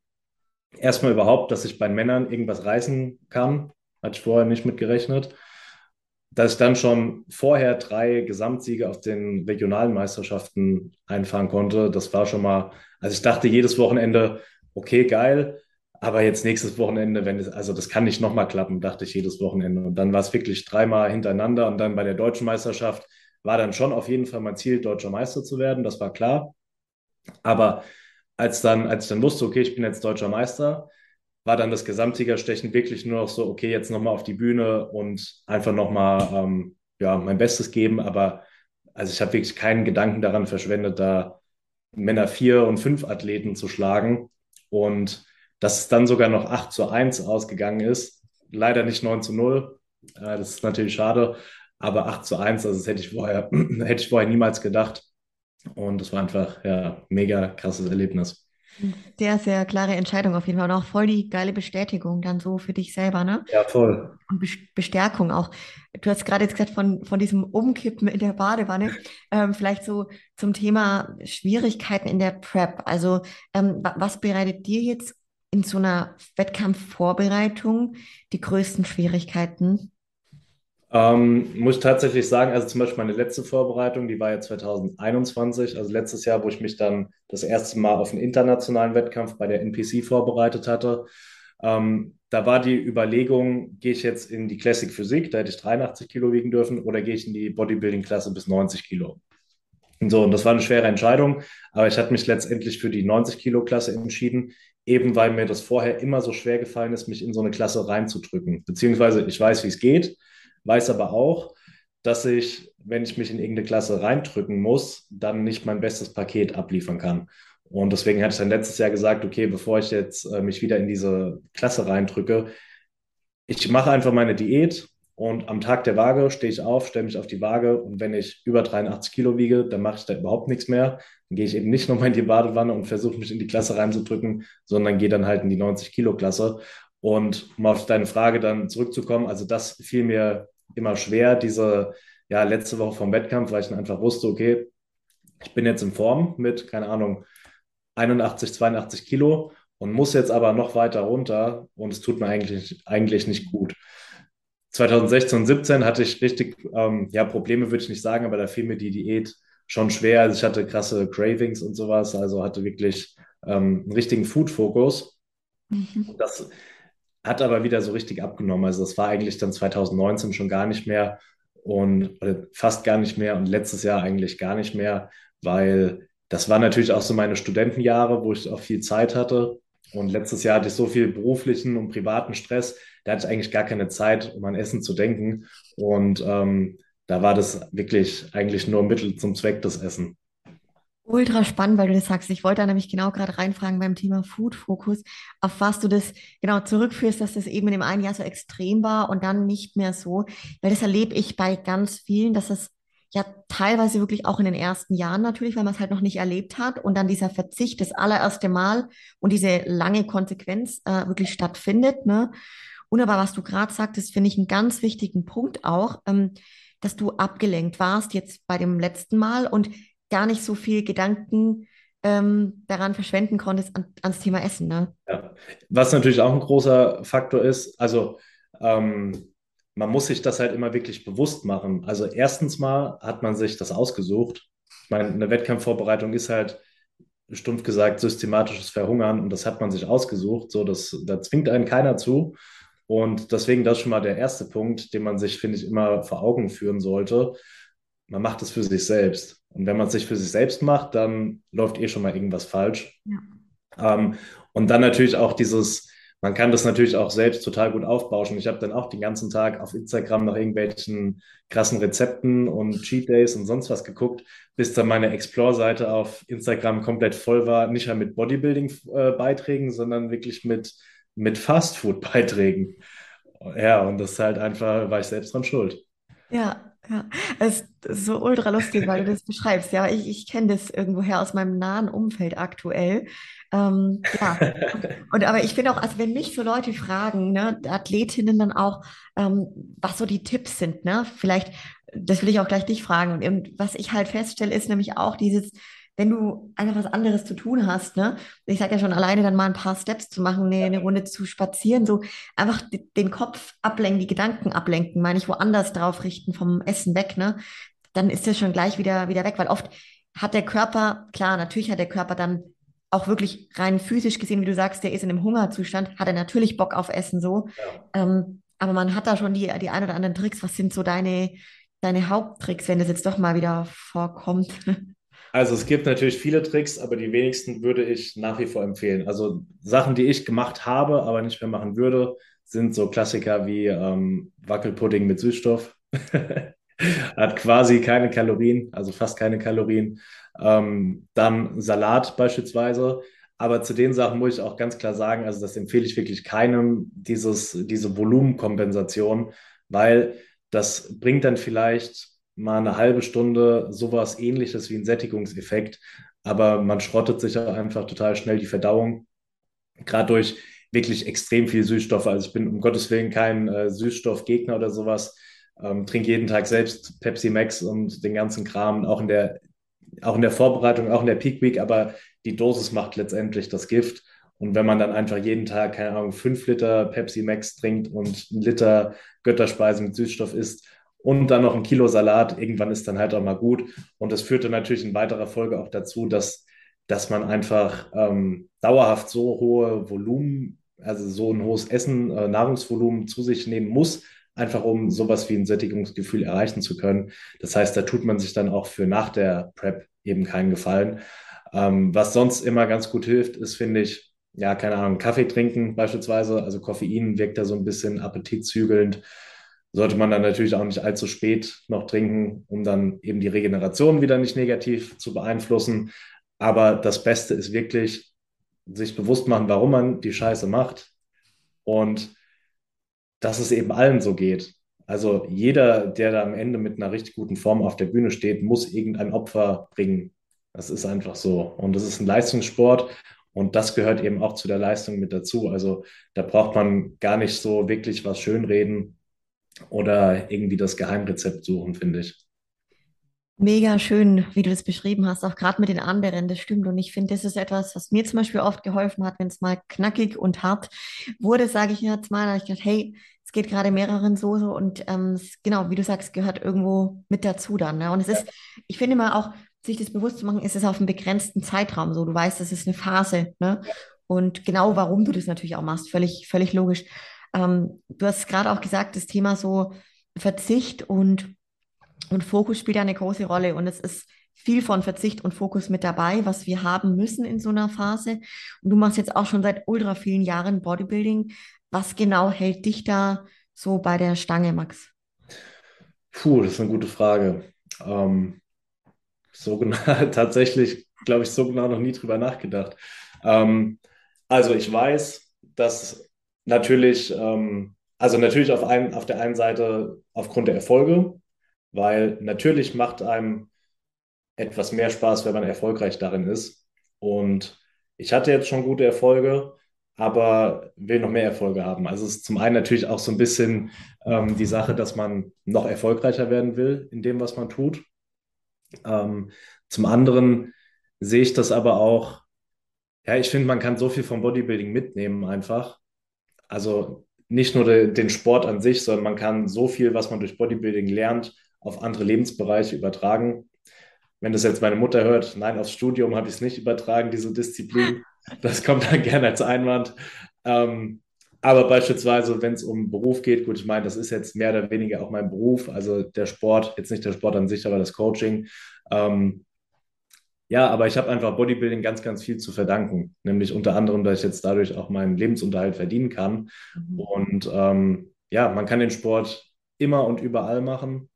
Speaker 2: Erstmal überhaupt, dass ich bei Männern irgendwas reißen kann, hatte ich vorher nicht mit gerechnet. Dass ich dann schon vorher drei Gesamtsiege auf den regionalen Meisterschaften einfahren konnte, das war schon mal, also ich dachte jedes Wochenende, okay, geil, aber jetzt nächstes Wochenende, wenn es, also das kann nicht nochmal klappen, dachte ich jedes Wochenende. Und dann war es wirklich dreimal hintereinander. Und dann bei der deutschen Meisterschaft war dann schon auf jeden Fall mein Ziel, deutscher Meister zu werden. Das war klar. Aber als dann, als ich dann wusste, okay, ich bin jetzt deutscher Meister, war dann das Gesamtsiegerstechen wirklich nur noch so, okay, jetzt nochmal auf die Bühne und einfach nochmal ähm, ja, mein Bestes geben. Aber also ich habe wirklich keinen Gedanken daran verschwendet, da Männer vier und fünf Athleten zu schlagen. Und dass es dann sogar noch 8 zu 1 ausgegangen ist. Leider nicht 9 zu 0. Äh, das ist natürlich schade. Aber 8 zu 1, also das hätte ich vorher, hätte ich vorher niemals gedacht. Und das war einfach ja mega krasses Erlebnis.
Speaker 1: Sehr, sehr klare Entscheidung auf jeden Fall. Und auch voll die geile Bestätigung dann so für dich selber, ne?
Speaker 2: Ja, voll.
Speaker 1: Und Bestärkung auch. Du hast gerade jetzt gesagt von, von diesem Umkippen in der Badewanne. Ähm, vielleicht so zum Thema Schwierigkeiten in der Prep. Also, ähm, was bereitet dir jetzt in so einer Wettkampfvorbereitung die größten Schwierigkeiten?
Speaker 2: Ähm, muss ich tatsächlich sagen, also zum Beispiel meine letzte Vorbereitung, die war ja 2021, also letztes Jahr, wo ich mich dann das erste Mal auf einen internationalen Wettkampf bei der NPC vorbereitet hatte. Ähm, da war die Überlegung, gehe ich jetzt in die Classic Physik, da hätte ich 83 Kilo wiegen dürfen, oder gehe ich in die Bodybuilding-Klasse bis 90 Kilo. Und so, und das war eine schwere Entscheidung, aber ich hatte mich letztendlich für die 90 Kilo Klasse entschieden, eben weil mir das vorher immer so schwer gefallen ist, mich in so eine Klasse reinzudrücken. Beziehungsweise ich weiß, wie es geht, weiß aber auch, dass ich, wenn ich mich in irgendeine Klasse reindrücken muss, dann nicht mein bestes Paket abliefern kann. Und deswegen hatte ich dann letztes Jahr gesagt, okay, bevor ich jetzt äh, mich wieder in diese Klasse reindrücke, ich mache einfach meine Diät und am Tag der Waage stehe ich auf, stelle mich auf die Waage und wenn ich über 83 Kilo wiege, dann mache ich da überhaupt nichts mehr. Dann gehe ich eben nicht nochmal in die Badewanne und versuche mich in die Klasse reinzudrücken, sondern gehe dann halt in die 90 Kilo Klasse. Und um auf deine Frage dann zurückzukommen, also das fiel mir immer schwer, diese ja, letzte Woche vom Wettkampf, weil ich dann einfach wusste, okay, ich bin jetzt in Form mit, keine Ahnung, 81, 82 Kilo und muss jetzt aber noch weiter runter und es tut mir eigentlich, eigentlich nicht gut. 2016 und 17 hatte ich richtig, ähm, ja, Probleme würde ich nicht sagen, aber da fiel mir die Diät schon schwer. Also ich hatte krasse Cravings und sowas, also hatte wirklich ähm, einen richtigen Food-Fokus. Mhm. Das hat aber wieder so richtig abgenommen. Also das war eigentlich dann 2019 schon gar nicht mehr und fast gar nicht mehr und letztes Jahr eigentlich gar nicht mehr, weil das waren natürlich auch so meine Studentenjahre, wo ich auch viel Zeit hatte. Und letztes Jahr hatte ich so viel beruflichen und privaten Stress, da hatte ich eigentlich gar keine Zeit, um an Essen zu denken. Und ähm, da war das wirklich eigentlich nur Mittel zum Zweck des Essen.
Speaker 1: Ultra spannend, weil du das sagst. Ich wollte da nämlich genau gerade reinfragen beim Thema Food Focus, auf was du das genau zurückführst, dass das eben in dem einen Jahr so extrem war und dann nicht mehr so. Weil das erlebe ich bei ganz vielen, dass es ja teilweise wirklich auch in den ersten Jahren natürlich, weil man es halt noch nicht erlebt hat und dann dieser Verzicht das allererste Mal und diese lange Konsequenz äh, wirklich stattfindet. Ne? Und aber was du gerade sagtest, finde ich einen ganz wichtigen Punkt auch, ähm, dass du abgelenkt warst jetzt bei dem letzten Mal und gar nicht so viel Gedanken ähm, daran verschwenden konntest an, ans Thema Essen. Ne?
Speaker 2: Ja. Was natürlich auch ein großer Faktor ist, also ähm, man muss sich das halt immer wirklich bewusst machen. Also erstens mal hat man sich das ausgesucht. Ich meine, eine Wettkampfvorbereitung ist halt stumpf gesagt systematisches Verhungern und das hat man sich ausgesucht. So, das, da zwingt einen keiner zu. Und deswegen das schon mal der erste Punkt, den man sich, finde ich, immer vor Augen führen sollte. Man macht es für sich selbst. Und wenn man es sich für sich selbst macht, dann läuft eh schon mal irgendwas falsch. Ja. Ähm, und dann natürlich auch dieses, man kann das natürlich auch selbst total gut aufbauschen. Ich habe dann auch den ganzen Tag auf Instagram nach irgendwelchen krassen Rezepten und Cheat Days und sonst was geguckt, bis dann meine Explore-Seite auf Instagram komplett voll war, nicht mehr mit Bodybuilding-Beiträgen, sondern wirklich mit, mit Fastfood-Beiträgen. Ja, und das ist halt einfach, war ich selbst dran schuld.
Speaker 1: Ja, ja, es ist so ultra lustig, weil du das beschreibst. Ja, ich, ich kenne das irgendwoher aus meinem nahen Umfeld aktuell. Ähm, ja, und aber ich finde auch, also wenn mich so Leute fragen, ne, Athletinnen dann auch, ähm, was so die Tipps sind, ne, vielleicht, das will ich auch gleich dich fragen. Und was ich halt feststelle, ist nämlich auch dieses, wenn du einfach was anderes zu tun hast, ne? Ich sage ja schon, alleine dann mal ein paar Steps zu machen, eine, eine Runde zu spazieren, so einfach den Kopf ablenken, die Gedanken ablenken, meine ich, woanders drauf richten, vom Essen weg, ne? Dann ist das schon gleich wieder, wieder weg, weil oft hat der Körper, klar, natürlich hat der Körper dann auch wirklich rein physisch gesehen, wie du sagst, der ist in einem Hungerzustand, hat er natürlich Bock auf Essen so. Ja. Ähm, aber man hat da schon die, die ein oder anderen Tricks. Was sind so deine, deine Haupttricks, wenn das jetzt doch mal wieder vorkommt?
Speaker 2: Also es gibt natürlich viele Tricks, aber die wenigsten würde ich nach wie vor empfehlen. Also Sachen, die ich gemacht habe, aber nicht mehr machen würde, sind so Klassiker wie ähm, Wackelpudding mit Süßstoff. Hat quasi keine Kalorien, also fast keine Kalorien. Ähm, dann Salat beispielsweise. Aber zu den Sachen muss ich auch ganz klar sagen, also das empfehle ich wirklich keinem, dieses, diese Volumenkompensation, weil das bringt dann vielleicht mal eine halbe Stunde sowas ähnliches wie ein Sättigungseffekt, aber man schrottet sich auch einfach total schnell die Verdauung, gerade durch wirklich extrem viel Süßstoffe. Also ich bin um Gottes Willen kein äh, Süßstoffgegner oder sowas. Ähm, trinke jeden Tag selbst Pepsi Max und den ganzen Kram, auch in der, auch in der Vorbereitung, auch in der Peak Week, aber die Dosis macht letztendlich das Gift. Und wenn man dann einfach jeden Tag, keine Ahnung, fünf Liter Pepsi Max trinkt und einen Liter Götterspeise mit Süßstoff isst, und dann noch ein Kilo Salat. Irgendwann ist dann halt auch mal gut. Und das führte natürlich in weiterer Folge auch dazu, dass, dass man einfach ähm, dauerhaft so hohe Volumen, also so ein hohes Essen, äh, Nahrungsvolumen zu sich nehmen muss, einfach um sowas wie ein Sättigungsgefühl erreichen zu können. Das heißt, da tut man sich dann auch für nach der Prep eben keinen Gefallen. Ähm, was sonst immer ganz gut hilft, ist, finde ich, ja, keine Ahnung, Kaffee trinken beispielsweise. Also Koffein wirkt da so ein bisschen appetitzügelnd sollte man dann natürlich auch nicht allzu spät noch trinken, um dann eben die Regeneration wieder nicht negativ zu beeinflussen. Aber das Beste ist wirklich, sich bewusst machen, warum man die Scheiße macht und dass es eben allen so geht. Also jeder, der da am Ende mit einer richtig guten Form auf der Bühne steht, muss irgendein Opfer bringen. Das ist einfach so. Und das ist ein Leistungssport und das gehört eben auch zu der Leistung mit dazu. Also da braucht man gar nicht so wirklich was schönreden, oder irgendwie das Geheimrezept suchen, finde ich.
Speaker 1: Mega schön, wie du das beschrieben hast, auch gerade mit den anderen, das stimmt. Und ich finde, das ist etwas, was mir zum Beispiel oft geholfen hat, wenn es mal knackig und hart wurde, sage ich jetzt mal. Da habe ich gedacht, hey, es geht gerade mehreren so, so und ähm, genau, wie du sagst, gehört irgendwo mit dazu dann. Ne? Und es ist, ich finde mal auch, sich das bewusst zu machen, ist es auf einem begrenzten Zeitraum so. Du weißt, das ist eine Phase. Ne? Und genau, warum du das natürlich auch machst, völlig, völlig logisch. Ähm, du hast gerade auch gesagt, das Thema so Verzicht und, und Fokus spielt eine große Rolle. Und es ist viel von Verzicht und Fokus mit dabei, was wir haben müssen in so einer Phase. Und du machst jetzt auch schon seit ultra vielen Jahren Bodybuilding. Was genau hält dich da so bei der Stange, Max?
Speaker 2: Puh, das ist eine gute Frage. Ähm, so genau, tatsächlich glaube ich, so genau noch nie drüber nachgedacht. Ähm, also ich weiß, dass natürlich, ähm, also natürlich auf, ein, auf der einen Seite aufgrund der Erfolge, weil natürlich macht einem etwas mehr Spaß, wenn man erfolgreich darin ist. Und ich hatte jetzt schon gute Erfolge, aber will noch mehr Erfolge haben. Also es ist zum einen natürlich auch so ein bisschen ähm, die Sache, dass man noch erfolgreicher werden will in dem, was man tut. Ähm, zum anderen sehe ich das aber auch, ja, ich finde, man kann so viel vom Bodybuilding mitnehmen einfach. Also nicht nur de, den Sport an sich, sondern man kann so viel, was man durch Bodybuilding lernt, auf andere Lebensbereiche übertragen. Wenn das jetzt meine Mutter hört, nein, aufs Studium habe ich es nicht übertragen, diese Disziplin. Das kommt dann gerne als Einwand. Ähm, aber beispielsweise, wenn es um Beruf geht, gut, ich meine, das ist jetzt mehr oder weniger auch mein Beruf, also der Sport, jetzt nicht der Sport an sich, aber das Coaching. Ähm, ja, aber ich habe einfach Bodybuilding ganz, ganz viel zu verdanken. Nämlich unter anderem, dass ich jetzt dadurch auch meinen Lebensunterhalt verdienen kann. Mhm. Und ähm, ja, man kann den Sport immer und überall machen.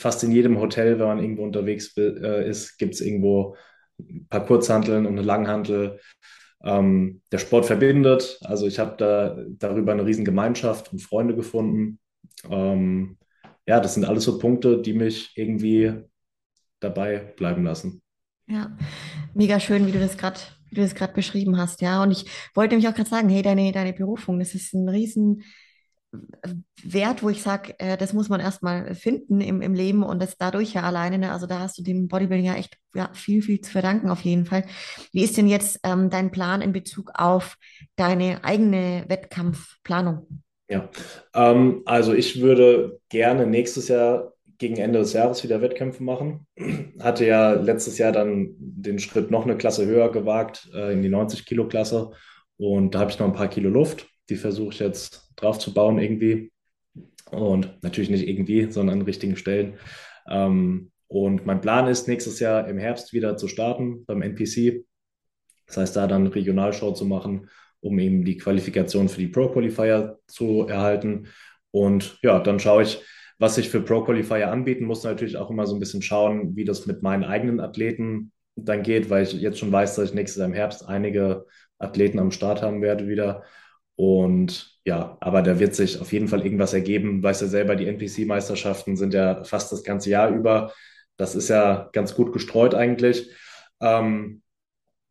Speaker 2: Fast in jedem Hotel, wenn man irgendwo unterwegs äh, ist, gibt es irgendwo ein paar Kurzhanteln und eine Langhantel. Ähm, der Sport verbindet. Also ich habe da darüber eine riesen Gemeinschaft und Freunde gefunden. Ähm, ja, das sind alles so Punkte, die mich irgendwie dabei bleiben lassen.
Speaker 1: Ja, mega schön, wie du das gerade wie du das gerade beschrieben hast, ja. Und ich wollte nämlich auch gerade sagen, hey, deine, deine Berufung, das ist ein riesen Wert, wo ich sage, äh, das muss man erstmal finden im, im Leben und das dadurch ja alleine, ne? also da hast du dem Bodybuilding ja echt ja, viel, viel zu verdanken auf jeden Fall. Wie ist denn jetzt ähm, dein Plan in Bezug auf deine eigene Wettkampfplanung?
Speaker 2: Ja, ähm, also ich würde gerne nächstes Jahr gegen Ende des Jahres wieder Wettkämpfe machen. Hatte ja letztes Jahr dann den Schritt noch eine Klasse höher gewagt, äh, in die 90-Kilo-Klasse. Und da habe ich noch ein paar Kilo Luft. Die versuche ich jetzt drauf zu bauen irgendwie. Und natürlich nicht irgendwie, sondern an richtigen Stellen. Ähm, und mein Plan ist, nächstes Jahr im Herbst wieder zu starten beim NPC. Das heißt, da dann Regionalshow zu machen, um eben die Qualifikation für die Pro Qualifier zu erhalten. Und ja, dann schaue ich, was sich für Pro Qualifier anbieten, muss natürlich auch immer so ein bisschen schauen, wie das mit meinen eigenen Athleten dann geht, weil ich jetzt schon weiß, dass ich nächstes Jahr im Herbst einige Athleten am Start haben werde wieder. Und ja, aber da wird sich auf jeden Fall irgendwas ergeben. Weißt du selber, die NPC-Meisterschaften sind ja fast das ganze Jahr über. Das ist ja ganz gut gestreut eigentlich. Ähm,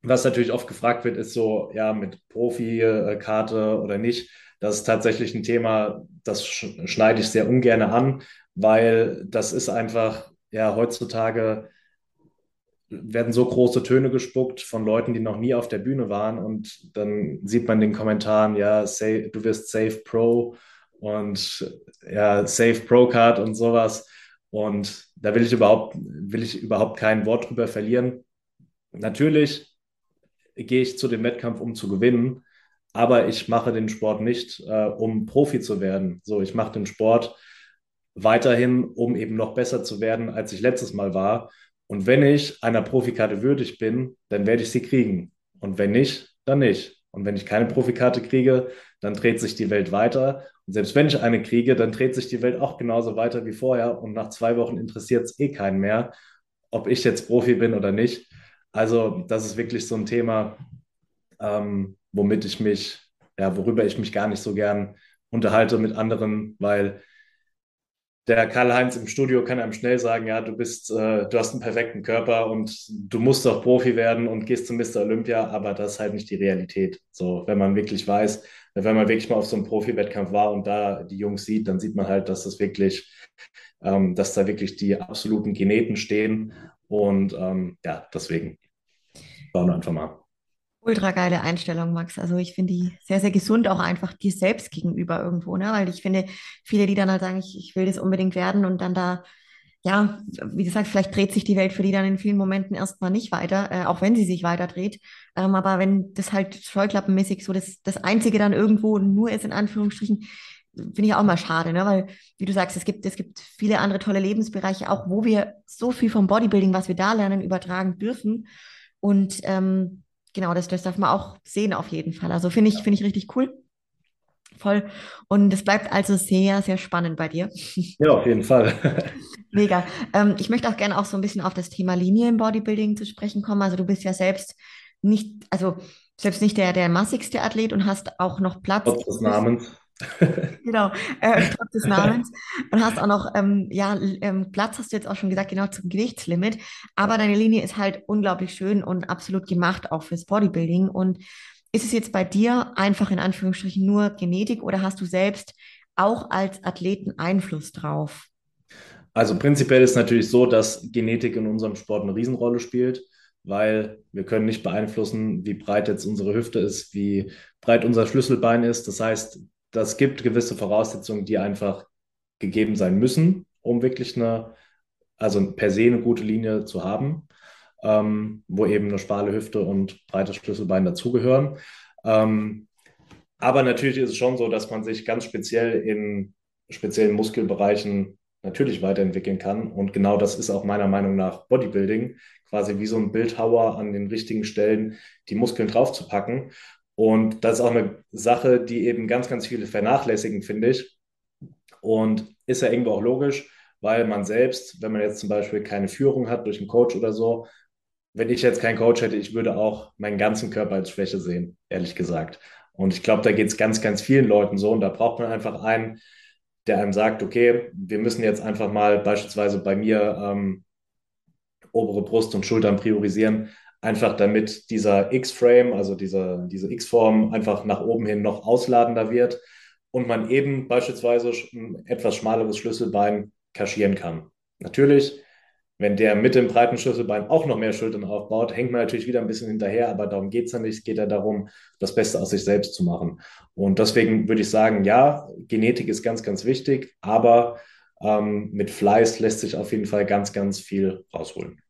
Speaker 2: was natürlich oft gefragt wird, ist so, ja, mit Profikarte oder nicht. Das ist tatsächlich ein Thema, das schneide ich sehr ungern an, weil das ist einfach, ja, heutzutage werden so große Töne gespuckt von Leuten, die noch nie auf der Bühne waren und dann sieht man den Kommentaren, ja, say, du wirst Safe Pro und ja, Safe Pro Card und sowas und da will ich überhaupt, will ich überhaupt kein Wort drüber verlieren. Natürlich gehe ich zu dem Wettkampf, um zu gewinnen, aber ich mache den Sport nicht, äh, um Profi zu werden. So, ich mache den Sport weiterhin, um eben noch besser zu werden, als ich letztes Mal war. Und wenn ich einer Profikarte würdig bin, dann werde ich sie kriegen. Und wenn nicht, dann nicht. Und wenn ich keine Profikarte kriege, dann dreht sich die Welt weiter. Und selbst wenn ich eine kriege, dann dreht sich die Welt auch genauso weiter wie vorher. Und nach zwei Wochen interessiert es eh keinen mehr, ob ich jetzt Profi bin oder nicht. Also das ist wirklich so ein Thema, ähm, womit ich mich, ja, worüber ich mich gar nicht so gern unterhalte mit anderen, weil der Karl-Heinz im Studio kann einem schnell sagen, ja, du bist, äh, du hast einen perfekten Körper und du musst doch Profi werden und gehst zum Mr. Olympia, aber das ist halt nicht die Realität. So, wenn man wirklich weiß, wenn man wirklich mal auf so einem Profi-Wettkampf war und da die Jungs sieht, dann sieht man halt, dass das wirklich, ähm, dass da wirklich die absoluten Geneten stehen und ähm, ja, deswegen bauen wir einfach mal.
Speaker 1: Ultra geile Einstellung, Max. Also ich finde die sehr, sehr gesund, auch einfach dir selbst gegenüber irgendwo, ne? Weil ich finde, viele, die dann halt sagen, ich, ich will das unbedingt werden und dann da, ja, wie gesagt, vielleicht dreht sich die Welt für die dann in vielen Momenten erstmal nicht weiter, äh, auch wenn sie sich weiter dreht. Ähm, aber wenn das halt scheuklappenmäßig so das, das Einzige dann irgendwo nur ist, in Anführungsstrichen, finde ich auch mal schade, ne? Weil, wie du sagst, es gibt, es gibt viele andere tolle Lebensbereiche, auch wo wir so viel vom Bodybuilding, was wir da lernen, übertragen dürfen. Und ähm, genau, das, das darf man auch sehen auf jeden Fall. Also finde ich, finde ich richtig cool. Voll. Und es bleibt also sehr, sehr spannend bei dir.
Speaker 2: Ja, auf jeden Fall.
Speaker 1: Mega. Ähm, ich möchte auch gerne auch so ein bisschen auf das Thema Linie im Bodybuilding zu sprechen kommen. Also du bist ja selbst nicht, also selbst nicht der, der massigste Athlet und hast auch noch Platz.
Speaker 2: Trotz des Namens.
Speaker 1: Genau, äh, trotz des Namens. Und hast auch noch, ähm, ja, ähm, Platz hast du jetzt auch schon gesagt, genau zum Gewichtslimit. Aber deine Linie ist halt unglaublich schön und absolut gemacht auch fürs Bodybuilding. Und ist es jetzt bei dir einfach in Anführungsstrichen nur Genetik oder hast du selbst auch als Athleten Einfluss drauf?
Speaker 2: Also prinzipiell ist natürlich so, dass Genetik in unserem Sport eine Riesenrolle spielt, weil wir können nicht beeinflussen, wie breit jetzt unsere Hüfte ist, wie breit unser Schlüsselbein ist. Das heißt, das gibt gewisse Voraussetzungen, die einfach gegeben sein müssen, um wirklich eine, also per se eine gute Linie zu haben, ähm, wo eben eine schmale Hüfte und breites Schlüsselbein dazugehören. Ähm, aber natürlich ist es schon so, dass man sich ganz speziell in speziellen Muskelbereichen natürlich weiterentwickeln kann. Und genau das ist auch meiner Meinung nach Bodybuilding, quasi wie so ein Bildhauer an den richtigen Stellen die Muskeln draufzupacken. Und das ist auch eine Sache, die eben ganz, ganz viele vernachlässigen, finde ich. Und ist ja irgendwo auch logisch, weil man selbst, wenn man jetzt zum Beispiel keine Führung hat durch einen Coach oder so, wenn ich jetzt keinen Coach hätte, ich würde auch meinen ganzen Körper als Schwäche sehen, ehrlich gesagt. Und ich glaube, da geht es ganz, ganz vielen Leuten so. Und da braucht man einfach einen, der einem sagt, okay, wir müssen jetzt einfach mal beispielsweise bei mir ähm, obere Brust und Schultern priorisieren, einfach damit dieser X-Frame, also diese, diese X-Form einfach nach oben hin noch ausladender wird und man eben beispielsweise ein etwas schmaleres Schlüsselbein kaschieren kann. Natürlich, wenn der mit dem breiten Schlüsselbein auch noch mehr Schultern aufbaut, hängt man natürlich wieder ein bisschen hinterher, aber darum geht es ja nicht. Es geht ja darum, das Beste aus sich selbst zu machen. Und deswegen würde ich sagen, ja, Genetik ist ganz, ganz wichtig, aber ähm, mit Fleiß lässt sich auf jeden Fall ganz, ganz viel rausholen.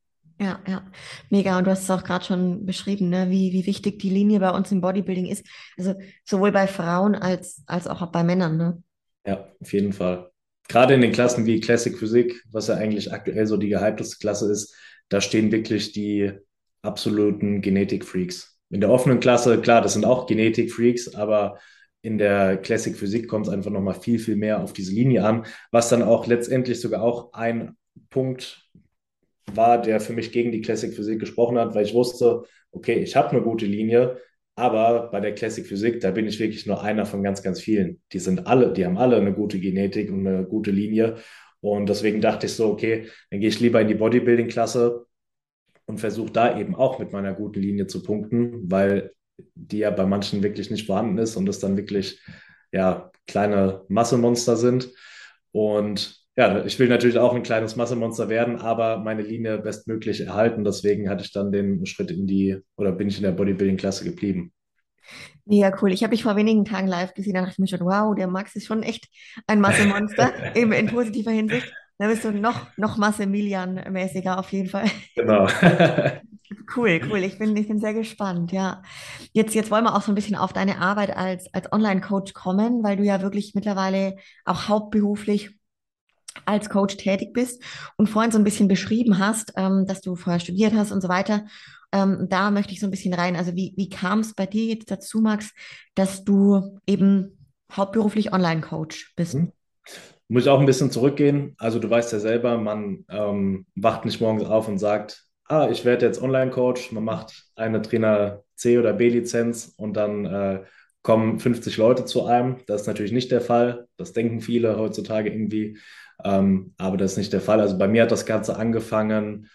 Speaker 1: Ja, ja, mega. Und du hast es auch gerade schon beschrieben, ne? wie, wie wichtig die Linie bei uns im Bodybuilding ist. Also sowohl bei Frauen als, als auch bei Männern. Ne?
Speaker 2: Ja, auf jeden Fall. Gerade in den Klassen wie Classic Physik, was ja eigentlich aktuell so die gehypteste Klasse ist, da stehen wirklich die absoluten Genetik-Freaks. In der offenen Klasse, klar, das sind auch Genetik-Freaks, aber in der Classic Physik kommt es einfach nochmal viel, viel mehr auf diese Linie an, was dann auch letztendlich sogar auch ein Punkt war, der für mich gegen die Classic Physik gesprochen hat, weil ich wusste, okay, ich habe eine gute Linie, aber bei der Classic Physik, da bin ich wirklich nur einer von ganz, ganz vielen. Die sind alle, die haben alle eine gute Genetik und eine gute Linie. Und deswegen dachte ich so, okay, dann gehe ich lieber in die Bodybuilding-Klasse und versuche da eben auch mit meiner guten Linie zu punkten, weil die ja bei manchen wirklich nicht vorhanden ist und es dann wirklich ja kleine Massemonster sind. Und ja, ich will natürlich auch ein kleines Massemonster werden, aber meine Linie bestmöglich erhalten. Deswegen hatte ich dann den Schritt in die, oder bin ich in der Bodybuilding-Klasse geblieben.
Speaker 1: Mega cool. Ich habe dich vor wenigen Tagen live gesehen, da dachte ich mir schon, wow, der Max ist schon echt ein Massemonster, eben in positiver Hinsicht. Da bist du noch, noch Massimilian-mäßiger auf jeden Fall.
Speaker 2: Genau.
Speaker 1: Cool, cool. Ich bin, ich bin sehr gespannt, ja. Jetzt, jetzt wollen wir auch so ein bisschen auf deine Arbeit als, als Online-Coach kommen, weil du ja wirklich mittlerweile auch hauptberuflich als Coach tätig bist und vorhin so ein bisschen beschrieben hast, ähm, dass du vorher studiert hast und so weiter. Ähm, da möchte ich so ein bisschen rein. Also wie, wie kam es bei dir jetzt dazu, Max, dass du eben hauptberuflich Online-Coach bist? Mhm.
Speaker 2: Muss ich auch ein bisschen zurückgehen. Also du weißt ja selber, man ähm, wacht nicht morgens auf und sagt, ah, ich werde jetzt Online-Coach. Man macht eine Trainer C- oder B-Lizenz und dann äh, kommen 50 Leute zu einem. Das ist natürlich nicht der Fall. Das denken viele heutzutage irgendwie. Ähm, aber das ist nicht der Fall. Also bei mir hat das Ganze angefangen,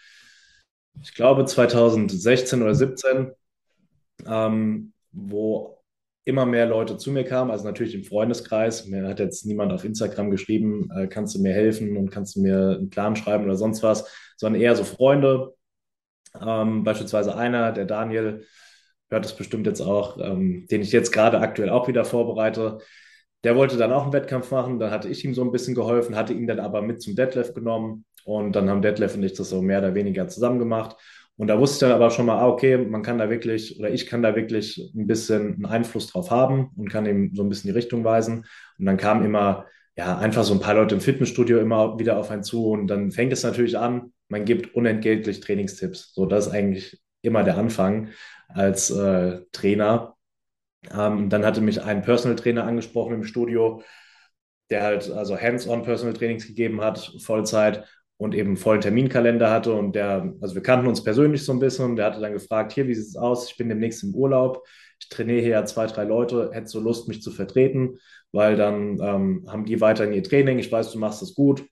Speaker 2: ich glaube 2016 oder 17, ähm, wo immer mehr Leute zu mir kamen, also natürlich im Freundeskreis. Mir hat jetzt niemand auf Instagram geschrieben, äh, kannst du mir helfen und kannst du mir einen Plan schreiben oder sonst was, sondern eher so Freunde. Ähm, beispielsweise einer, der Daniel, hört es bestimmt jetzt auch, ähm, den ich jetzt gerade aktuell auch wieder vorbereite. Der wollte dann auch einen Wettkampf machen, dann hatte ich ihm so ein bisschen geholfen, hatte ihn dann aber mit zum Deadlift genommen und dann haben Detlef und ich das so mehr oder weniger zusammen gemacht. Und da wusste ich dann aber schon mal, ah, okay, man kann da wirklich oder ich kann da wirklich ein bisschen einen Einfluss drauf haben und kann ihm so ein bisschen die Richtung weisen. Und dann kamen immer, ja, einfach so ein paar Leute im Fitnessstudio immer wieder auf einen zu und dann fängt es natürlich an, man gibt unentgeltlich Trainingstipps. So, das ist eigentlich immer der Anfang als äh, Trainer. Ähm, dann hatte mich ein Personal Trainer angesprochen im Studio, der halt also Hands-on Personal Trainings gegeben hat, Vollzeit und eben vollen Terminkalender hatte. Und der, also wir kannten uns persönlich so ein bisschen der hatte dann gefragt, hier, wie sieht es aus? Ich bin demnächst im Urlaub. Ich trainiere hier ja zwei, drei Leute. Hättest du Lust, mich zu vertreten? Weil dann ähm, haben die weiterhin ihr Training. Ich weiß, du machst das gut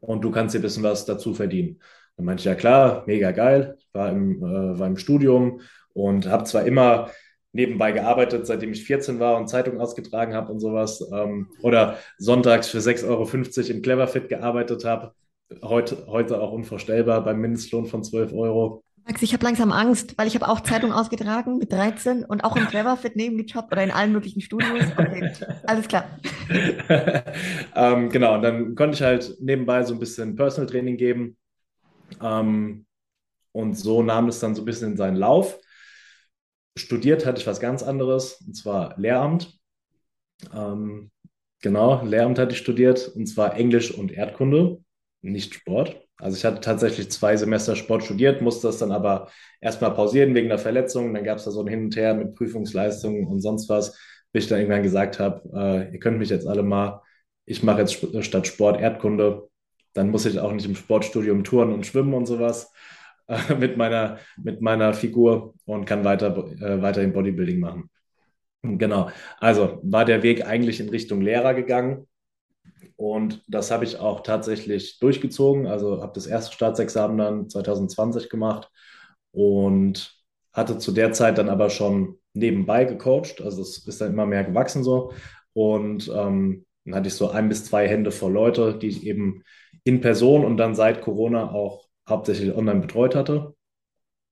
Speaker 2: und du kannst dir ein bisschen was dazu verdienen. Dann meinte ich, ja klar, mega geil. Ich war im, äh, war im Studium und habe zwar immer nebenbei gearbeitet, seitdem ich 14 war und Zeitung ausgetragen habe und sowas. Ähm, oder sonntags für 6,50 Euro im Cleverfit gearbeitet habe. Heute, heute auch unvorstellbar beim Mindestlohn von 12 Euro.
Speaker 1: Max, ich habe langsam Angst, weil ich habe auch Zeitung ausgetragen mit 13 und auch im Cleverfit nebengejobbt oder in allen möglichen Studios. Okay, alles klar.
Speaker 2: ähm, genau, und dann konnte ich halt nebenbei so ein bisschen Personal Training geben. Ähm, und so nahm es dann so ein bisschen in seinen Lauf. Studiert hatte ich was ganz anderes, und zwar Lehramt. Ähm, genau, Lehramt hatte ich studiert, und zwar Englisch und Erdkunde, nicht Sport. Also ich hatte tatsächlich zwei Semester Sport studiert, musste das dann aber erstmal pausieren wegen der Verletzung. Dann gab es da so ein Hin und Her mit Prüfungsleistungen und sonst was, bis ich dann irgendwann gesagt habe, äh, ihr könnt mich jetzt alle mal, ich mache jetzt statt Sport Erdkunde. Dann muss ich auch nicht im Sportstudium touren und schwimmen und sowas mit, meiner, mit meiner Figur und kann weiter, äh, weiterhin Bodybuilding machen. Genau, also war der Weg eigentlich in Richtung Lehrer gegangen und das habe ich auch tatsächlich durchgezogen. Also habe das erste Staatsexamen dann 2020 gemacht und hatte zu der Zeit dann aber schon nebenbei gecoacht. Also es ist dann immer mehr gewachsen so. Und ähm, dann hatte ich so ein bis zwei Hände voll Leute, die ich eben in Person und dann seit Corona auch hauptsächlich online betreut hatte.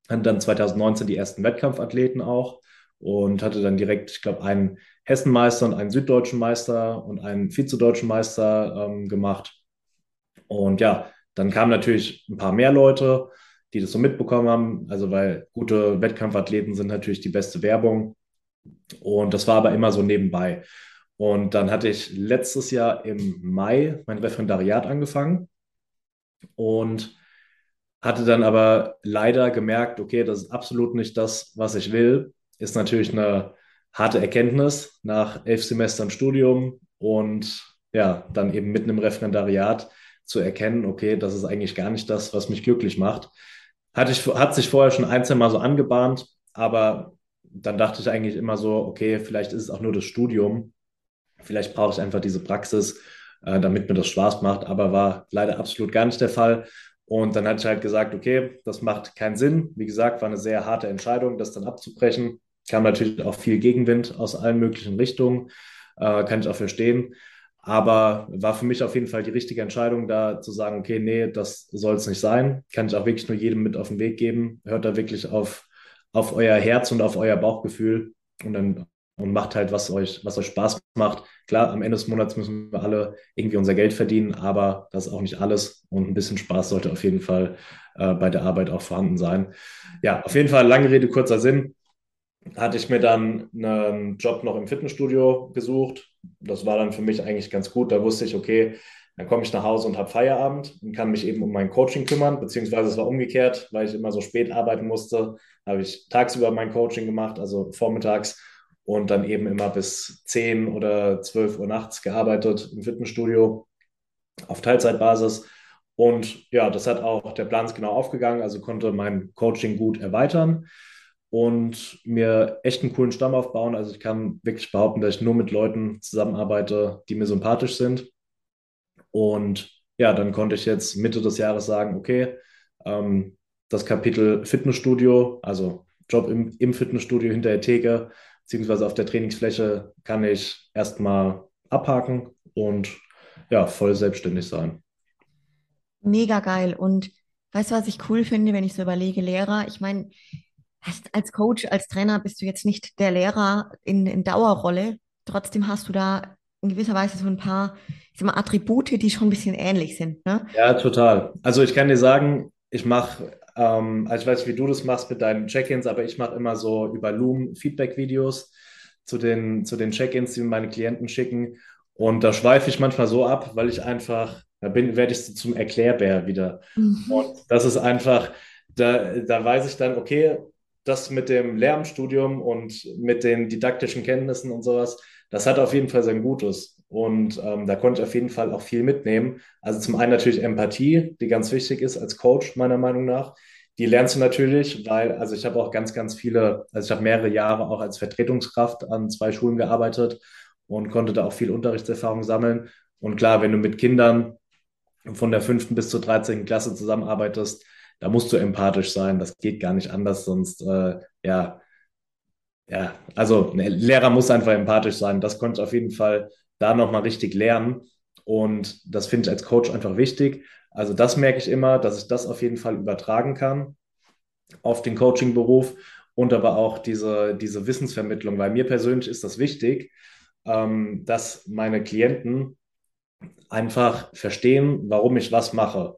Speaker 2: Hatte dann 2019 die ersten Wettkampfathleten auch und hatte dann direkt, ich glaube, einen Hessenmeister und einen süddeutschen Meister und einen vizedeutschen Meister ähm, gemacht. Und ja, dann kamen natürlich ein paar mehr Leute, die das so mitbekommen haben. Also, weil gute Wettkampfathleten sind natürlich die beste Werbung. Und das war aber immer so nebenbei. Und dann hatte ich letztes Jahr im Mai mein Referendariat angefangen und hatte dann aber leider gemerkt, okay, das ist absolut nicht das, was ich will. Ist natürlich eine harte Erkenntnis nach elf Semestern Studium und ja, dann eben mitten im Referendariat zu erkennen, okay, das ist eigentlich gar nicht das, was mich glücklich macht. Hatte ich, hat sich vorher schon ein, zwei Mal so angebahnt, aber dann dachte ich eigentlich immer so, okay, vielleicht ist es auch nur das Studium. Vielleicht brauche ich einfach diese Praxis, äh, damit mir das Spaß macht, aber war leider absolut gar nicht der Fall. Und dann hatte ich halt gesagt, okay, das macht keinen Sinn. Wie gesagt, war eine sehr harte Entscheidung, das dann abzubrechen. Kam natürlich auch viel Gegenwind aus allen möglichen Richtungen, äh, kann ich auch verstehen. Aber war für mich auf jeden Fall die richtige Entscheidung, da zu sagen, okay, nee, das soll es nicht sein. Kann ich auch wirklich nur jedem mit auf den Weg geben. Hört da wirklich auf, auf euer Herz und auf euer Bauchgefühl und dann und macht halt, was euch, was euch Spaß macht. Klar, am Ende des Monats müssen wir alle irgendwie unser Geld verdienen, aber das ist auch nicht alles. Und ein bisschen Spaß sollte auf jeden Fall äh, bei der Arbeit auch vorhanden sein. Ja, auf jeden Fall, lange Rede, kurzer Sinn. Hatte ich mir dann einen Job noch im Fitnessstudio gesucht. Das war dann für mich eigentlich ganz gut. Da wusste ich, okay, dann komme ich nach Hause und habe Feierabend und kann mich eben um mein Coaching kümmern, beziehungsweise es war umgekehrt, weil ich immer so spät arbeiten musste, habe ich tagsüber mein Coaching gemacht, also vormittags und dann eben immer bis 10 oder 12 Uhr nachts gearbeitet im Fitnessstudio auf Teilzeitbasis. Und ja, das hat auch, der Plan ist genau aufgegangen, also konnte mein Coaching gut erweitern und mir echt einen coolen Stamm aufbauen. Also ich kann wirklich behaupten, dass ich nur mit Leuten zusammenarbeite, die mir sympathisch sind. Und ja, dann konnte ich jetzt Mitte des Jahres sagen, okay, ähm, das Kapitel Fitnessstudio, also Job im, im Fitnessstudio hinter der Theke, beziehungsweise auf der Trainingsfläche kann ich erstmal abhaken und ja, voll selbstständig sein.
Speaker 1: Mega geil. Und weißt du, was ich cool finde, wenn ich so überlege, Lehrer? Ich meine, als Coach, als Trainer bist du jetzt nicht der Lehrer in, in Dauerrolle. Trotzdem hast du da in gewisser Weise so ein paar ich sag mal, Attribute, die schon ein bisschen ähnlich sind. Ne?
Speaker 2: Ja, total. Also ich kann dir sagen, ich mache ähm, also ich weiß nicht, wie du das machst mit deinen Check-ins, aber ich mache immer so über Loom Feedback-Videos zu den, zu den Check-ins, die mir meine Klienten schicken. Und da schweife ich manchmal so ab, weil ich einfach, da bin, werde ich zum Erklärbär wieder. Mhm. Und das ist einfach, da, da weiß ich dann, okay, das mit dem Lehramtsstudium und mit den didaktischen Kenntnissen und sowas, das hat auf jeden Fall sein Gutes. Und ähm, da konnte ich auf jeden Fall auch viel mitnehmen. Also zum einen natürlich Empathie, die ganz wichtig ist als Coach, meiner Meinung nach. Die lernst du natürlich, weil, also ich habe auch ganz, ganz viele, also ich habe mehrere Jahre auch als Vertretungskraft an zwei Schulen gearbeitet und konnte da auch viel Unterrichtserfahrung sammeln. Und klar, wenn du mit Kindern von der fünften bis zur 13. Klasse zusammenarbeitest, da musst du empathisch sein. Das geht gar nicht anders, sonst, äh, ja, ja, also ein Lehrer muss einfach empathisch sein. Das konnte ich auf jeden Fall da nochmal richtig lernen. Und das finde ich als Coach einfach wichtig. Also das merke ich immer, dass ich das auf jeden Fall übertragen kann auf den Coaching-Beruf und aber auch diese, diese Wissensvermittlung. Weil mir persönlich ist das wichtig, ähm, dass meine Klienten einfach verstehen, warum ich was mache.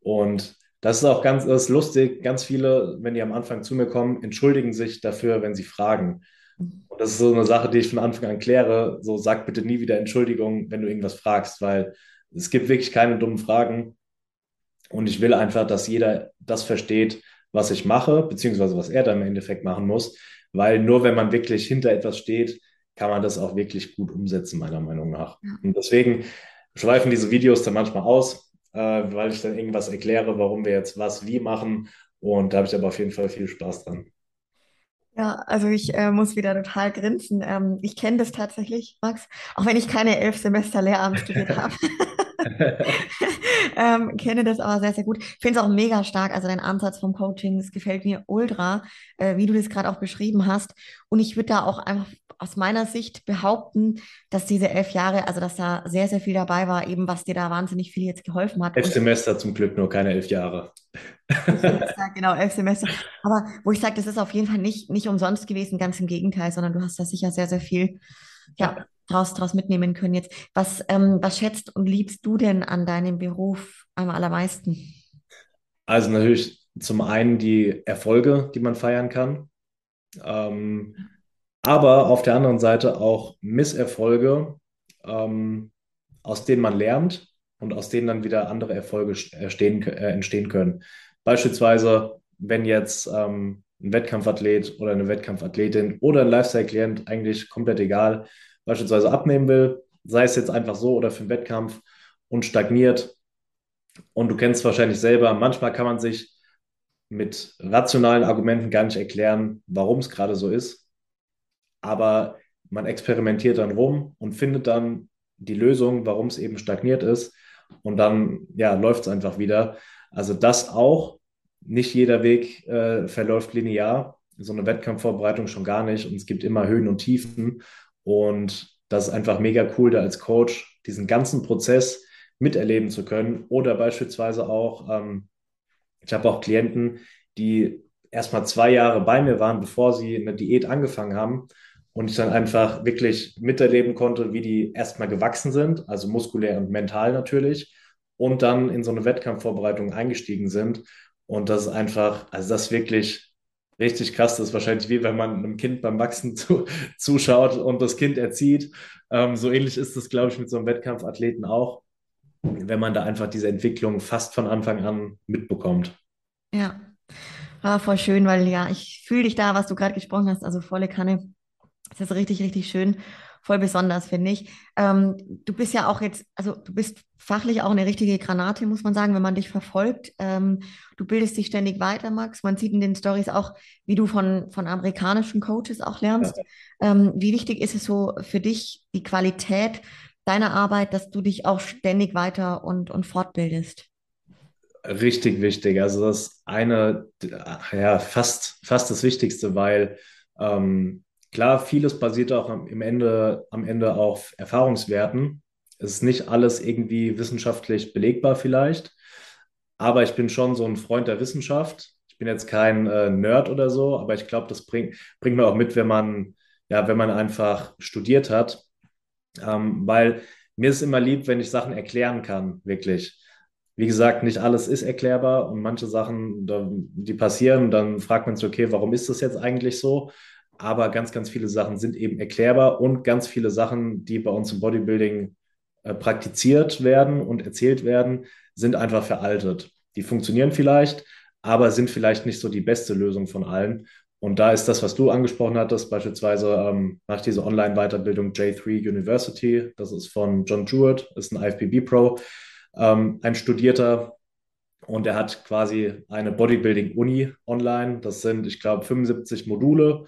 Speaker 2: Und das ist auch ganz ist lustig. Ganz viele, wenn die am Anfang zu mir kommen, entschuldigen sich dafür, wenn sie fragen. Und das ist so eine Sache, die ich von Anfang an kläre. So, sag bitte nie wieder Entschuldigung, wenn du irgendwas fragst, weil es gibt wirklich keine dummen Fragen. Und ich will einfach, dass jeder das versteht, was ich mache, beziehungsweise was er dann im Endeffekt machen muss. Weil nur wenn man wirklich hinter etwas steht, kann man das auch wirklich gut umsetzen, meiner Meinung nach. Und deswegen schweifen diese Videos dann manchmal aus, äh, weil ich dann irgendwas erkläre, warum wir jetzt was wie machen. Und da habe ich aber auf jeden Fall viel Spaß dran.
Speaker 1: Ja, also ich äh, muss wieder total grinsen. Ähm, ich kenne das tatsächlich, Max, auch wenn ich keine elf Semester Lehramt studiert habe. ähm, kenne das aber sehr, sehr gut. Finde es auch mega stark. Also dein Ansatz vom Coaching, das gefällt mir ultra, äh, wie du das gerade auch beschrieben hast. Und ich würde da auch einfach aus meiner Sicht behaupten, dass diese elf Jahre, also dass da sehr, sehr viel dabei war, eben was dir da wahnsinnig viel jetzt geholfen hat.
Speaker 2: Elf Semester zum Glück, nur keine elf Jahre.
Speaker 1: Semester, genau, elf Semester. Aber wo ich sage, das ist auf jeden Fall nicht, nicht umsonst gewesen, ganz im Gegenteil, sondern du hast da sicher sehr, sehr viel ja, draus, draus mitnehmen können jetzt. Was, ähm, was schätzt und liebst du denn an deinem Beruf am allermeisten?
Speaker 2: Also natürlich zum einen die Erfolge, die man feiern kann. Ähm, aber auf der anderen Seite auch Misserfolge, ähm, aus denen man lernt und aus denen dann wieder andere Erfolge entstehen, äh, entstehen können. Beispielsweise, wenn jetzt ähm, ein Wettkampfathlet oder eine Wettkampfathletin oder ein Lifestyle-Klient, eigentlich komplett egal, beispielsweise abnehmen will, sei es jetzt einfach so oder für einen Wettkampf und stagniert. Und du kennst wahrscheinlich selber, manchmal kann man sich mit rationalen Argumenten gar nicht erklären, warum es gerade so ist. Aber man experimentiert dann rum und findet dann die Lösung, warum es eben stagniert ist. Und dann ja, läuft es einfach wieder. Also das auch. Nicht jeder Weg äh, verläuft linear. So eine Wettkampfvorbereitung schon gar nicht. Und es gibt immer Höhen und Tiefen. Und das ist einfach mega cool, da als Coach diesen ganzen Prozess miterleben zu können. Oder beispielsweise auch, ähm, ich habe auch Klienten, die erstmal zwei Jahre bei mir waren, bevor sie eine Diät angefangen haben. Und ich dann einfach wirklich miterleben konnte, wie die erstmal gewachsen sind, also muskulär und mental natürlich, und dann in so eine Wettkampfvorbereitung eingestiegen sind. Und das ist einfach, also das ist wirklich richtig krass. Das ist wahrscheinlich wie wenn man einem Kind beim Wachsen zu, zuschaut und das Kind erzieht. Ähm, so ähnlich ist es, glaube ich, mit so einem Wettkampfathleten auch, wenn man da einfach diese Entwicklung fast von Anfang an mitbekommt.
Speaker 1: Ja, war voll schön, weil ja, ich fühle dich da, was du gerade gesprochen hast, also volle Kanne. Das ist richtig, richtig schön voll besonders, finde ich. Ähm, du bist ja auch jetzt, also du bist fachlich auch eine richtige Granate, muss man sagen, wenn man dich verfolgt. Ähm, du bildest dich ständig weiter, Max. Man sieht in den Stories auch, wie du von, von amerikanischen Coaches auch lernst. Ja. Ähm, wie wichtig ist es so für dich, die Qualität deiner Arbeit, dass du dich auch ständig weiter und, und fortbildest?
Speaker 2: Richtig wichtig. Also das ist eine, ja, fast, fast das Wichtigste, weil ähm, Klar, vieles basiert auch am, im Ende, am Ende auf Erfahrungswerten. Es ist nicht alles irgendwie wissenschaftlich belegbar vielleicht, aber ich bin schon so ein Freund der Wissenschaft. Ich bin jetzt kein äh, Nerd oder so, aber ich glaube, das bringt, bringt man auch mit, wenn man, ja, wenn man einfach studiert hat. Ähm, weil mir ist immer lieb, wenn ich Sachen erklären kann, wirklich. Wie gesagt, nicht alles ist erklärbar und manche Sachen, die passieren, dann fragt man sich, okay, warum ist das jetzt eigentlich so? Aber ganz, ganz viele Sachen sind eben erklärbar und ganz viele Sachen, die bei uns im Bodybuilding äh, praktiziert werden und erzählt werden, sind einfach veraltet. Die funktionieren vielleicht, aber sind vielleicht nicht so die beste Lösung von allen. Und da ist das, was du angesprochen hattest, beispielsweise ähm, mache ich diese Online-Weiterbildung J3 University. Das ist von John Jewett, ist ein IFBB Pro, ähm, ein Studierter. Und er hat quasi eine Bodybuilding-Uni online. Das sind, ich glaube, 75 Module.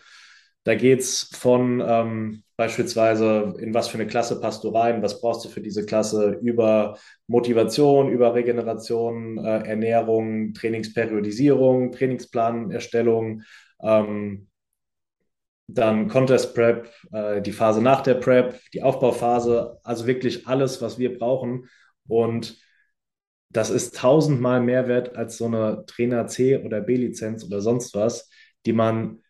Speaker 2: Da geht es von ähm, beispielsweise, in was für eine Klasse passt du rein, was brauchst du für diese Klasse, über Motivation, über Regeneration, äh, Ernährung, Trainingsperiodisierung, Trainingsplanerstellung, ähm, dann Contest Prep, äh, die Phase nach der Prep, die Aufbauphase, also wirklich alles, was wir brauchen. Und das ist tausendmal mehr wert als so eine Trainer C oder B-Lizenz oder sonst was, die man,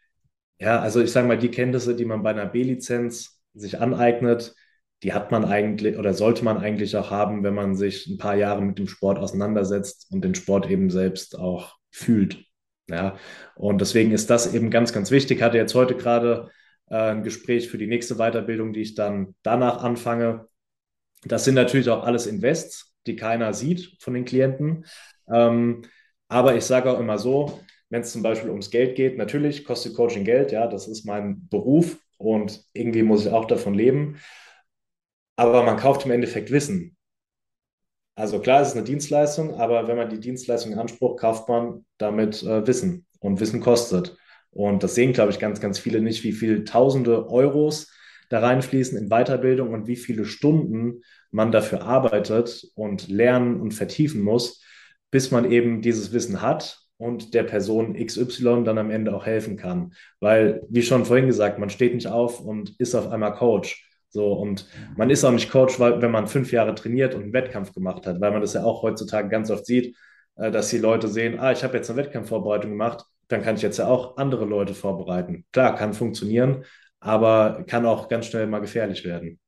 Speaker 2: ja, also ich sage mal, die Kenntnisse, die man bei einer B-Lizenz sich aneignet, die hat man eigentlich oder sollte man eigentlich auch haben, wenn man sich ein paar Jahre mit dem Sport auseinandersetzt und den Sport eben selbst auch fühlt. Ja, und deswegen ist das eben ganz, ganz wichtig. Ich hatte jetzt heute gerade äh, ein Gespräch für die nächste Weiterbildung, die ich dann danach anfange. Das sind natürlich auch alles Invests, die keiner sieht von den Klienten. Ähm, aber ich sage auch immer so, wenn es zum Beispiel ums Geld geht, natürlich kostet Coaching Geld, ja, das ist mein Beruf und irgendwie muss ich auch davon leben. Aber man kauft im Endeffekt Wissen. Also klar, es ist eine Dienstleistung, aber wenn man die Dienstleistung in Anspruch kauft, man damit äh, Wissen und Wissen kostet. Und das sehen, glaube ich, ganz, ganz viele nicht, wie viele tausende Euros da reinfließen in Weiterbildung und wie viele Stunden man dafür arbeitet und lernen und vertiefen muss, bis man eben dieses Wissen hat und der Person XY dann am Ende auch helfen kann. Weil, wie schon vorhin gesagt, man steht nicht auf und ist auf einmal Coach so, und man ist auch nicht Coach, weil, wenn man fünf Jahre trainiert und einen Wettkampf gemacht hat, weil man das ja auch heutzutage ganz oft sieht, äh, dass die Leute sehen, ah, ich habe jetzt eine Wettkampfvorbereitung gemacht, dann kann ich jetzt ja auch andere Leute vorbereiten. Klar, kann funktionieren, aber kann auch ganz schnell mal gefährlich werden.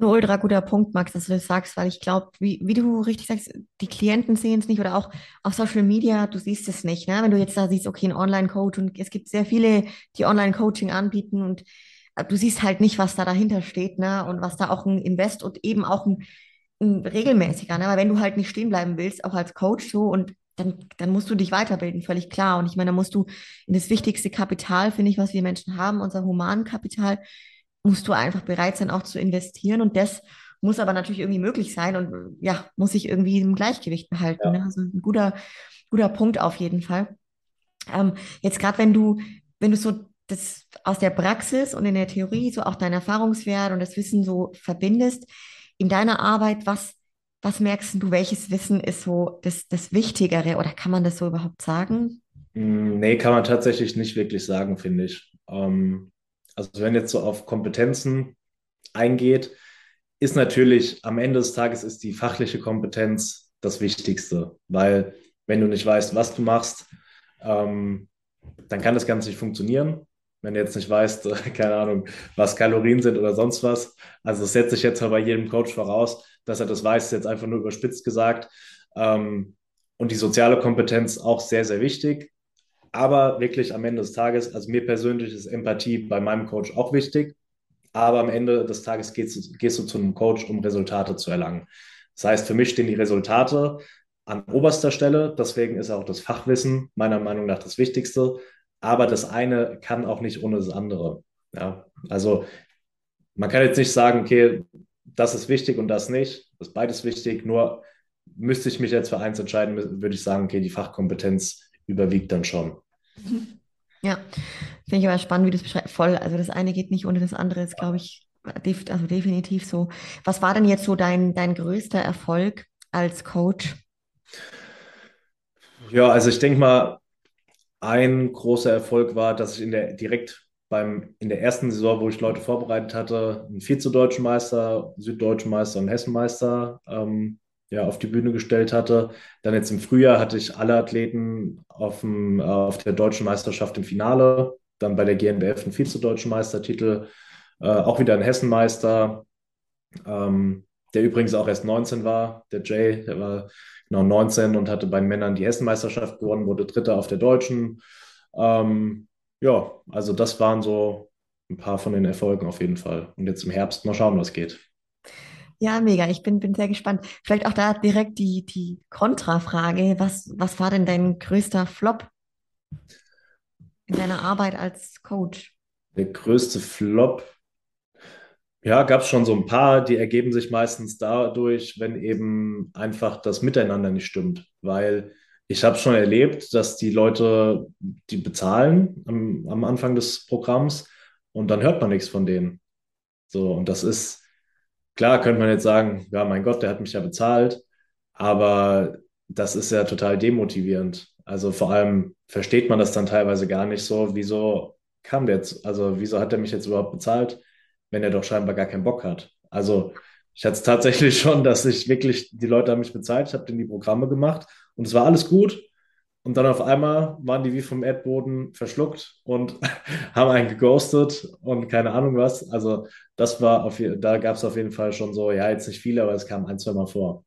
Speaker 1: Ein ultra guter Punkt, Max, dass du das sagst, weil ich glaube, wie, wie du richtig sagst, die Klienten sehen es nicht oder auch auf Social Media, du siehst es nicht. Ne? Wenn du jetzt da siehst, okay, ein Online-Coach und es gibt sehr viele, die Online-Coaching anbieten und du siehst halt nicht, was da dahinter steht, ne? Und was da auch ein Invest und eben auch ein, ein regelmäßiger, ne? Weil wenn du halt nicht stehen bleiben willst, auch als Coach so und dann, dann musst du dich weiterbilden, völlig klar. Und ich meine, da musst du in das wichtigste Kapital, finde ich, was wir Menschen haben, unser Humankapital, musst du einfach bereit sein, auch zu investieren. Und das muss aber natürlich irgendwie möglich sein und ja, muss sich irgendwie im Gleichgewicht behalten. Ja. Ne? Also ein guter, guter Punkt auf jeden Fall. Ähm, jetzt gerade, wenn du, wenn du so das aus der Praxis und in der Theorie, so auch dein Erfahrungswert und das Wissen so verbindest, in deiner Arbeit, was, was merkst du, welches Wissen ist so das, das Wichtigere oder kann man das so überhaupt sagen?
Speaker 2: Mm, nee, kann man tatsächlich nicht wirklich sagen, finde ich. Ähm, also wenn jetzt so auf Kompetenzen eingeht, ist natürlich am Ende des Tages ist die fachliche Kompetenz das Wichtigste, weil wenn du nicht weißt, was du machst, ähm, dann kann das Ganze nicht funktionieren wenn du jetzt nicht weißt, keine Ahnung, was Kalorien sind oder sonst was. Also das setze ich jetzt mal bei jedem Coach voraus, dass er das weiß, jetzt einfach nur überspitzt gesagt. Ähm, und die soziale Kompetenz auch sehr, sehr wichtig. Aber wirklich am Ende des Tages, also mir persönlich ist Empathie bei meinem Coach auch wichtig. Aber am Ende des Tages gehst, gehst du zu einem Coach, um Resultate zu erlangen. Das heißt, für mich stehen die Resultate an oberster Stelle. Deswegen ist auch das Fachwissen meiner Meinung nach das Wichtigste aber das eine kann auch nicht ohne das andere. Ja, also man kann jetzt nicht sagen, okay, das ist wichtig und das nicht. Das ist beides wichtig. Nur müsste ich mich jetzt für eins entscheiden, würde ich sagen, okay, die Fachkompetenz überwiegt dann schon.
Speaker 1: Ja, finde ich aber spannend, wie du es beschreibst. Voll. Also das eine geht nicht ohne das andere, ist, glaube ich, also definitiv so. Was war denn jetzt so dein, dein größter Erfolg als Coach?
Speaker 2: Ja, also ich denke mal, ein großer Erfolg war, dass ich in der, direkt beim, in der ersten Saison, wo ich Leute vorbereitet hatte, einen Vize-Deutschen Meister, Süddeutschen Meister und Hessenmeister ähm, ja, auf die Bühne gestellt hatte. Dann jetzt im Frühjahr hatte ich alle Athleten auf, dem, äh, auf der deutschen Meisterschaft im Finale, dann bei der GNBF einen Vize-Deutschen Meistertitel, äh, auch wieder ein Hessenmeister, ähm, der übrigens auch erst 19 war, der Jay, der war genau 19 und hatte bei den Männern die Hessenmeisterschaft gewonnen, wurde Dritter auf der Deutschen. Ähm, ja, also das waren so ein paar von den Erfolgen auf jeden Fall. Und jetzt im Herbst mal schauen, was geht.
Speaker 1: Ja, mega. Ich bin, bin sehr gespannt. Vielleicht auch da direkt die, die Kontrafrage. Was, was war denn dein größter Flop? in deiner Arbeit als Coach?
Speaker 2: Der größte Flop, ja, gab es schon so ein paar, die ergeben sich meistens dadurch, wenn eben einfach das Miteinander nicht stimmt. Weil ich habe schon erlebt, dass die Leute, die bezahlen am, am Anfang des Programms und dann hört man nichts von denen. So, und das ist, klar könnte man jetzt sagen, ja, mein Gott, der hat mich ja bezahlt, aber das ist ja total demotivierend. Also vor allem versteht man das dann teilweise gar nicht so, wieso kam der jetzt, also wieso hat er mich jetzt überhaupt bezahlt, wenn er doch scheinbar gar keinen Bock hat. Also ich hatte es tatsächlich schon, dass ich wirklich, die Leute haben mich bezahlt, ich habe denen die Programme gemacht und es war alles gut. Und dann auf einmal waren die wie vom Erdboden verschluckt und haben einen geghostet und keine Ahnung was. Also das war auf da gab es auf jeden Fall schon so, ja, jetzt nicht viele, aber es kam ein, zwei Mal vor.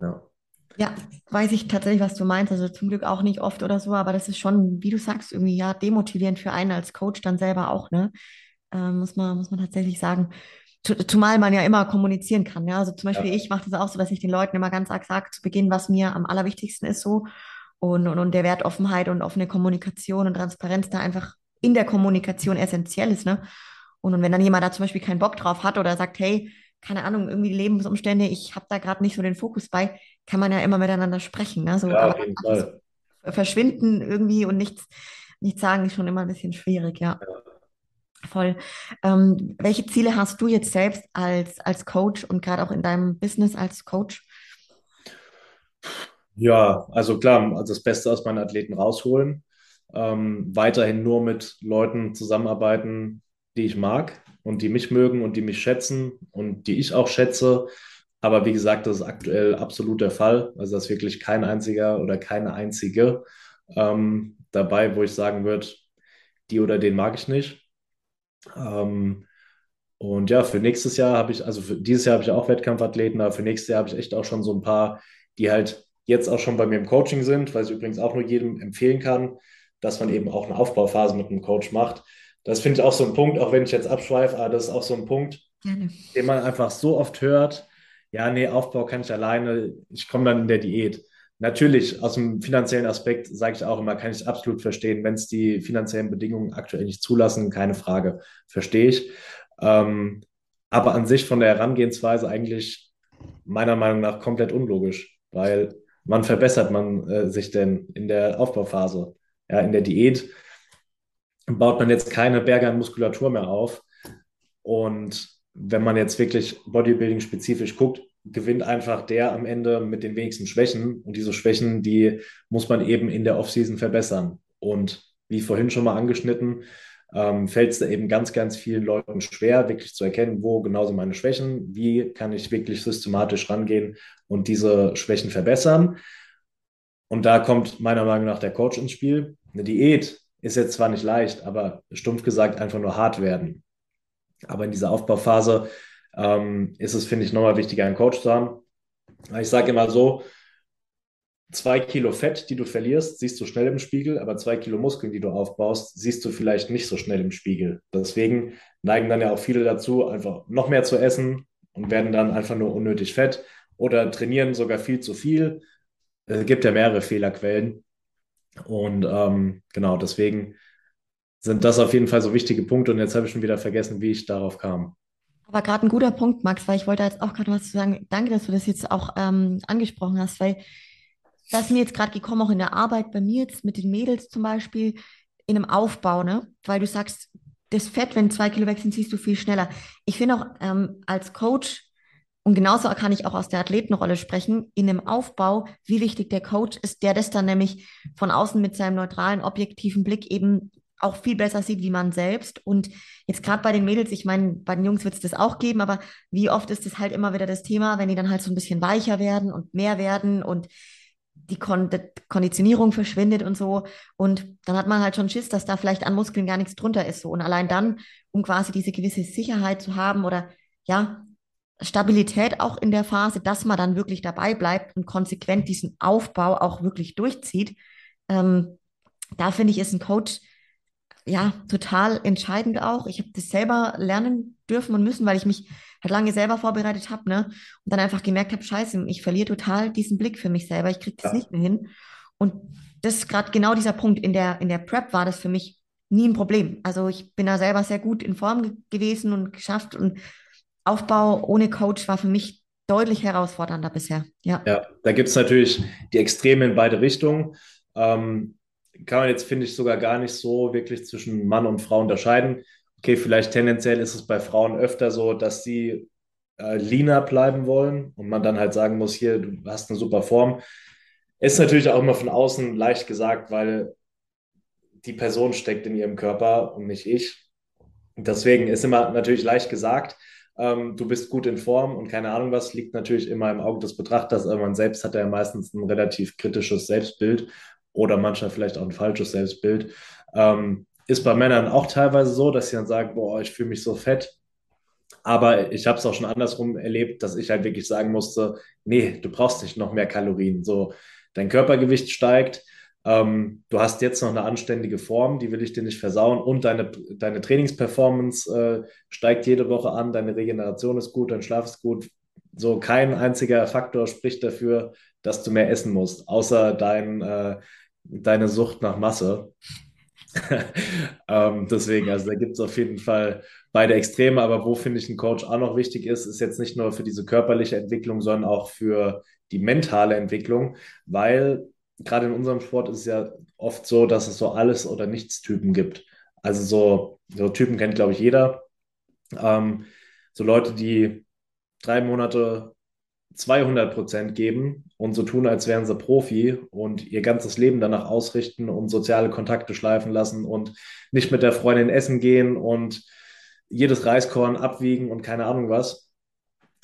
Speaker 1: Ja. Ja, weiß ich tatsächlich, was du meinst. Also zum Glück auch nicht oft oder so, aber das ist schon, wie du sagst, irgendwie ja demotivierend für einen als Coach dann selber auch, ne? Äh, muss man, muss man tatsächlich sagen. Zumal man ja immer kommunizieren kann. Ja? Also zum Beispiel, ja. ich mache das auch so, dass ich den Leuten immer ganz arg sage zu Beginn, was mir am allerwichtigsten ist so. Und, und, und der Wert Offenheit und offene Kommunikation und Transparenz da einfach in der Kommunikation essentiell ist. Ne? Und, und wenn dann jemand da zum Beispiel keinen Bock drauf hat oder sagt, hey, keine Ahnung, irgendwie die Lebensumstände, ich habe da gerade nicht so den Fokus bei, kann man ja immer miteinander sprechen. Ne? So, ja, Fall. Verschwinden irgendwie und nichts, nichts sagen ist schon immer ein bisschen schwierig, ja. ja. Voll. Ähm, welche Ziele hast du jetzt selbst als, als Coach und gerade auch in deinem Business als Coach?
Speaker 2: Ja, also klar, also das Beste aus meinen Athleten rausholen. Ähm, weiterhin nur mit Leuten zusammenarbeiten, die ich mag und die mich mögen und die mich schätzen und die ich auch schätze. Aber wie gesagt, das ist aktuell absolut der Fall. Also da ist wirklich kein einziger oder keine einzige ähm, dabei, wo ich sagen würde, die oder den mag ich nicht. Ähm, und ja, für nächstes Jahr habe ich, also für dieses Jahr habe ich auch Wettkampfathleten, aber für nächstes Jahr habe ich echt auch schon so ein paar, die halt jetzt auch schon bei mir im Coaching sind, weil ich übrigens auch nur jedem empfehlen kann, dass man eben auch eine Aufbauphase mit einem Coach macht. Das finde ich auch so ein Punkt, auch wenn ich jetzt abschweife, aber das ist auch so ein Punkt, Gerne. den man einfach so oft hört, ja, nee, Aufbau kann ich alleine, ich komme dann in der Diät. Natürlich, aus dem finanziellen Aspekt sage ich auch immer, kann ich absolut verstehen, wenn es die finanziellen Bedingungen aktuell nicht zulassen, keine Frage, verstehe ich. Ähm, aber an sich von der Herangehensweise eigentlich meiner Meinung nach komplett unlogisch, weil wann verbessert man äh, sich denn in der Aufbauphase? Ja, in der Diät baut man jetzt keine Berge an Muskulatur mehr auf und wenn man jetzt wirklich Bodybuilding spezifisch guckt, gewinnt einfach der am Ende mit den wenigsten Schwächen. Und diese Schwächen, die muss man eben in der Offseason verbessern. Und wie vorhin schon mal angeschnitten, ähm, fällt es eben ganz, ganz vielen Leuten schwer, wirklich zu erkennen, wo genau sind meine Schwächen, wie kann ich wirklich systematisch rangehen und diese Schwächen verbessern. Und da kommt meiner Meinung nach der Coach ins Spiel. Eine Diät ist jetzt zwar nicht leicht, aber stumpf gesagt einfach nur hart werden. Aber in dieser Aufbauphase ähm, ist es, finde ich, nochmal wichtiger, einen Coach zu haben. Ich sage immer so, zwei Kilo Fett, die du verlierst, siehst du schnell im Spiegel, aber zwei Kilo Muskeln, die du aufbaust, siehst du vielleicht nicht so schnell im Spiegel. Deswegen neigen dann ja auch viele dazu, einfach noch mehr zu essen und werden dann einfach nur unnötig fett oder trainieren sogar viel zu viel. Es gibt ja mehrere Fehlerquellen. Und ähm, genau, deswegen sind das auf jeden Fall so wichtige Punkte. Und jetzt habe ich schon wieder vergessen, wie ich darauf kam.
Speaker 1: Aber gerade ein guter Punkt, Max, weil ich wollte jetzt auch gerade was zu sagen. Danke, dass du das jetzt auch ähm, angesprochen hast, weil das ist mir jetzt gerade gekommen, auch in der Arbeit bei mir jetzt mit den Mädels zum Beispiel, in einem Aufbau, ne? Weil du sagst, das Fett, wenn zwei Kilo weg sind, siehst du viel schneller. Ich finde auch ähm, als Coach, und genauso kann ich auch aus der Athletenrolle sprechen, in einem Aufbau, wie wichtig der Coach ist, der das dann nämlich von außen mit seinem neutralen, objektiven Blick eben auch viel besser sieht wie man selbst. Und jetzt gerade bei den Mädels, ich meine, bei den Jungs wird es das auch geben, aber wie oft ist das halt immer wieder das Thema, wenn die dann halt so ein bisschen weicher werden und mehr werden und die, Kon Konditionierung verschwindet und so. Und dann hat man halt schon Schiss, dass da vielleicht an Muskeln gar nichts drunter ist. So. Und allein dann, um quasi diese gewisse Sicherheit zu haben oder ja, Stabilität auch in der Phase, dass man dann wirklich dabei bleibt und konsequent diesen Aufbau auch wirklich durchzieht. Ähm, da finde ich, ist ein Coach ja, total entscheidend auch. Ich habe das selber lernen dürfen und müssen, weil ich mich halt lange selber vorbereitet habe, ne? Und dann einfach gemerkt habe, scheiße, ich verliere total diesen Blick für mich selber. Ich kriege das ja. nicht mehr hin. Und das ist gerade genau dieser Punkt. In der, in der Prep war das für mich nie ein Problem. Also ich bin da selber sehr gut in Form ge gewesen und geschafft und Aufbau ohne Coach war für mich deutlich herausfordernder bisher. Ja,
Speaker 2: ja da gibt es natürlich die Extreme in beide Richtungen. Ähm, kann man jetzt, finde ich, sogar gar nicht so wirklich zwischen Mann und Frau unterscheiden. Okay, vielleicht tendenziell ist es bei Frauen öfter so, dass sie äh, leaner bleiben wollen und man dann halt sagen muss, hier, du hast eine super Form. Ist natürlich auch immer von außen leicht gesagt, weil die Person steckt in ihrem Körper und nicht ich. Deswegen ist immer natürlich leicht gesagt, ähm, du bist gut in Form und keine Ahnung was, liegt natürlich immer im Auge des Betrachters, aber man selbst hat ja meistens ein relativ kritisches Selbstbild oder manchmal vielleicht auch ein falsches Selbstbild. Ähm, ist bei Männern auch teilweise so, dass sie dann sagen, boah, ich fühle mich so fett. Aber ich habe es auch schon andersrum erlebt, dass ich halt wirklich sagen musste, nee, du brauchst nicht noch mehr Kalorien. So, dein Körpergewicht steigt, ähm, du hast jetzt noch eine anständige Form, die will ich dir nicht versauen und deine, deine Trainingsperformance äh, steigt jede Woche an, deine Regeneration ist gut, dein Schlaf ist gut. So kein einziger Faktor spricht dafür, dass du mehr essen musst, außer dein, äh, deine Sucht nach Masse. ähm, deswegen, also da gibt es auf jeden Fall beide Extreme, aber wo finde ich ein Coach auch noch wichtig ist, ist jetzt nicht nur für diese körperliche Entwicklung, sondern auch für die mentale Entwicklung, weil gerade in unserem Sport ist es ja oft so, dass es so alles oder nichts Typen gibt. Also so, so Typen kennt, glaube ich, jeder. Ähm, so Leute, die drei Monate 200 Prozent geben und so tun, als wären sie Profi und ihr ganzes Leben danach ausrichten und soziale Kontakte schleifen lassen und nicht mit der Freundin essen gehen und jedes Reiskorn abwiegen und keine Ahnung was.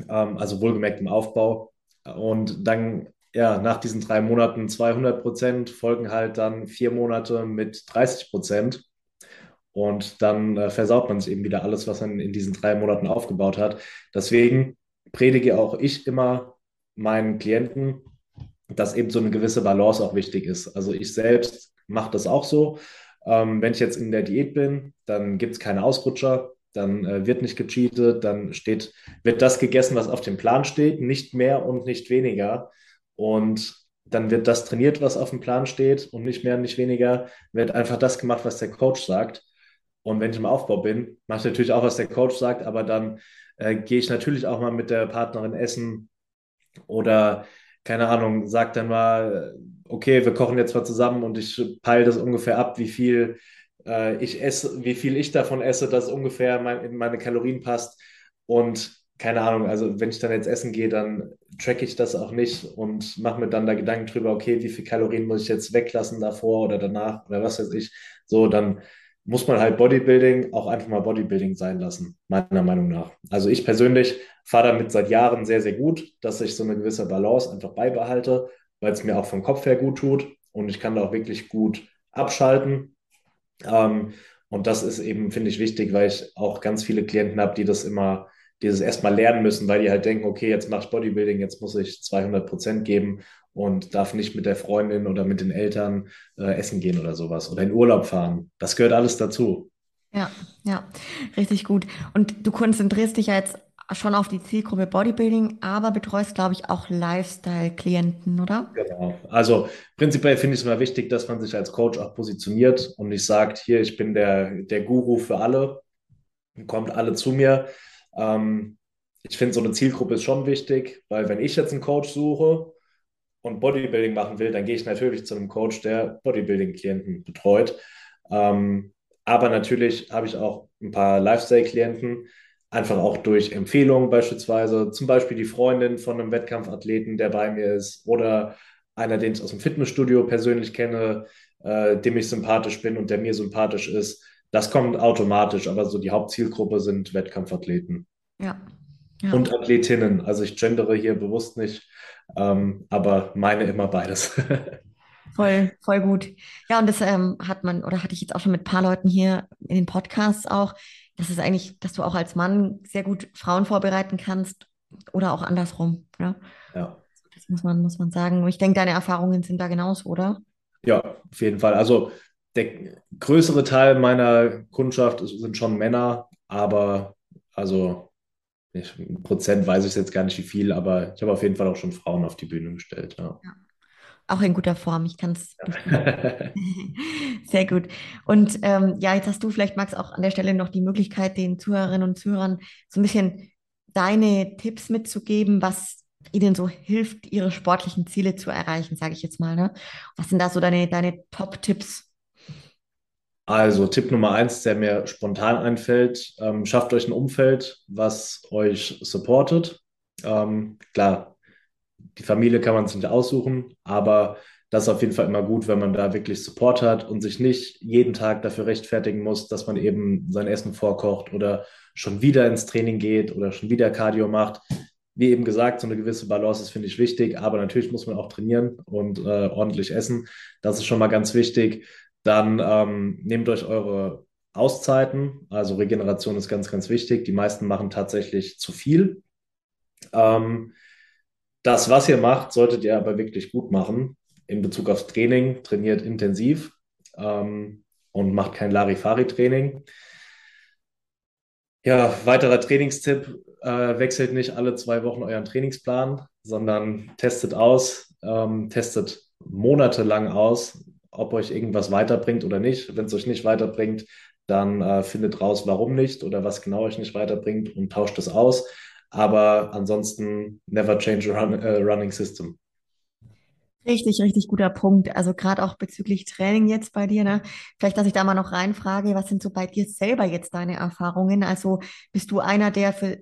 Speaker 2: Ähm, also wohlgemerkt im Aufbau. Und dann ja, nach diesen drei Monaten 200 Prozent folgen halt dann vier Monate mit 30 Prozent. Und dann äh, versaut man sich eben wieder alles, was man in diesen drei Monaten aufgebaut hat. Deswegen predige auch ich immer meinen Klienten, dass eben so eine gewisse Balance auch wichtig ist. Also ich selbst mache das auch so. Ähm, wenn ich jetzt in der Diät bin, dann gibt es keine Ausrutscher, dann äh, wird nicht gecheatet, dann steht, wird das gegessen, was auf dem Plan steht, nicht mehr und nicht weniger. Und dann wird das trainiert, was auf dem Plan steht und nicht mehr, nicht weniger, wird einfach das gemacht, was der Coach sagt. Und wenn ich im Aufbau bin, mache ich natürlich auch, was der Coach sagt, aber dann äh, gehe ich natürlich auch mal mit der Partnerin essen oder keine Ahnung, sag dann mal, okay, wir kochen jetzt mal zusammen und ich peile das ungefähr ab, wie viel äh, ich esse, wie viel ich davon esse, dass ungefähr mein, in meine Kalorien passt. Und keine Ahnung, also wenn ich dann jetzt essen gehe, dann track ich das auch nicht und mache mir dann da Gedanken drüber, okay, wie viel Kalorien muss ich jetzt weglassen davor oder danach oder was weiß ich. So, dann muss man halt Bodybuilding auch einfach mal Bodybuilding sein lassen, meiner Meinung nach. Also ich persönlich fahre damit seit Jahren sehr, sehr gut, dass ich so eine gewisse Balance einfach beibehalte, weil es mir auch vom Kopf her gut tut und ich kann da auch wirklich gut abschalten. Ähm, und das ist eben, finde ich, wichtig, weil ich auch ganz viele Klienten habe, die das immer dieses erstmal lernen müssen, weil die halt denken, okay, jetzt mache ich Bodybuilding, jetzt muss ich 200 Prozent geben und darf nicht mit der Freundin oder mit den Eltern äh, essen gehen oder sowas oder in Urlaub fahren. Das gehört alles dazu.
Speaker 1: Ja, ja, richtig gut. Und du konzentrierst dich ja jetzt schon auf die Zielgruppe Bodybuilding, aber betreust, glaube ich, auch Lifestyle-Klienten, oder?
Speaker 2: Genau. Also prinzipiell finde ich es immer wichtig, dass man sich als Coach auch positioniert und nicht sagt, hier, ich bin der, der Guru für alle, kommt alle zu mir, ähm, ich finde, so eine Zielgruppe ist schon wichtig, weil wenn ich jetzt einen Coach suche und Bodybuilding machen will, dann gehe ich natürlich zu einem Coach, der Bodybuilding-Klienten betreut. Ähm, aber natürlich habe ich auch ein paar Lifestyle-Klienten, einfach auch durch Empfehlungen beispielsweise, zum Beispiel die Freundin von einem Wettkampfathleten, der bei mir ist, oder einer, den ich aus dem Fitnessstudio persönlich kenne, äh, dem ich sympathisch bin und der mir sympathisch ist. Das kommt automatisch, aber so die Hauptzielgruppe sind Wettkampfathleten.
Speaker 1: Ja.
Speaker 2: Ja. Und Athletinnen. Also ich gendere hier bewusst nicht, ähm, aber meine immer beides.
Speaker 1: Voll, voll gut. Ja, und das ähm, hat man, oder hatte ich jetzt auch schon mit ein paar Leuten hier in den Podcasts auch, das ist eigentlich, dass du auch als Mann sehr gut Frauen vorbereiten kannst oder auch andersrum. Ja.
Speaker 2: ja.
Speaker 1: Das muss man, muss man sagen. Ich denke, deine Erfahrungen sind da genauso, oder?
Speaker 2: Ja, auf jeden Fall. Also der größere Teil meiner Kundschaft sind schon Männer, aber also ich, Prozent weiß ich jetzt gar nicht wie viel, aber ich habe auf jeden Fall auch schon Frauen auf die Bühne gestellt. Ja. ja.
Speaker 1: Auch in guter Form, ich kann es. Sehr gut. Und ähm, ja, jetzt hast du vielleicht, Max, auch an der Stelle noch die Möglichkeit, den Zuhörerinnen und Zuhörern so ein bisschen deine Tipps mitzugeben, was ihnen so hilft, ihre sportlichen Ziele zu erreichen, sage ich jetzt mal. Ne? Was sind da so deine, deine Top-Tipps?
Speaker 2: Also Tipp Nummer eins, der mir spontan einfällt, ähm, schafft euch ein Umfeld, was euch supportet. Ähm, klar, die Familie kann man sich nicht aussuchen, aber das ist auf jeden Fall immer gut, wenn man da wirklich Support hat und sich nicht jeden Tag dafür rechtfertigen muss, dass man eben sein Essen vorkocht oder schon wieder ins Training geht oder schon wieder Cardio macht. Wie eben gesagt, so eine gewisse Balance ist, finde ich, wichtig, aber natürlich muss man auch trainieren und äh, ordentlich essen. Das ist schon mal ganz wichtig. Dann ähm, nehmt euch eure Auszeiten. Also Regeneration ist ganz, ganz wichtig. Die meisten machen tatsächlich zu viel. Ähm, das, was ihr macht, solltet ihr aber wirklich gut machen in Bezug aufs Training. Trainiert intensiv ähm, und macht kein Larifari-Training. Ja, weiterer Trainingstipp, äh, wechselt nicht alle zwei Wochen euren Trainingsplan, sondern testet aus, ähm, testet monatelang aus, ob euch irgendwas weiterbringt oder nicht. Wenn es euch nicht weiterbringt, dann äh, findet raus, warum nicht oder was genau euch nicht weiterbringt und tauscht es aus. Aber ansonsten never change a run, uh, running system.
Speaker 1: Richtig, richtig guter Punkt. Also gerade auch bezüglich Training jetzt bei dir, ne? Vielleicht, dass ich da mal noch reinfrage, was sind so bei dir selber jetzt deine Erfahrungen? Also bist du einer, der für,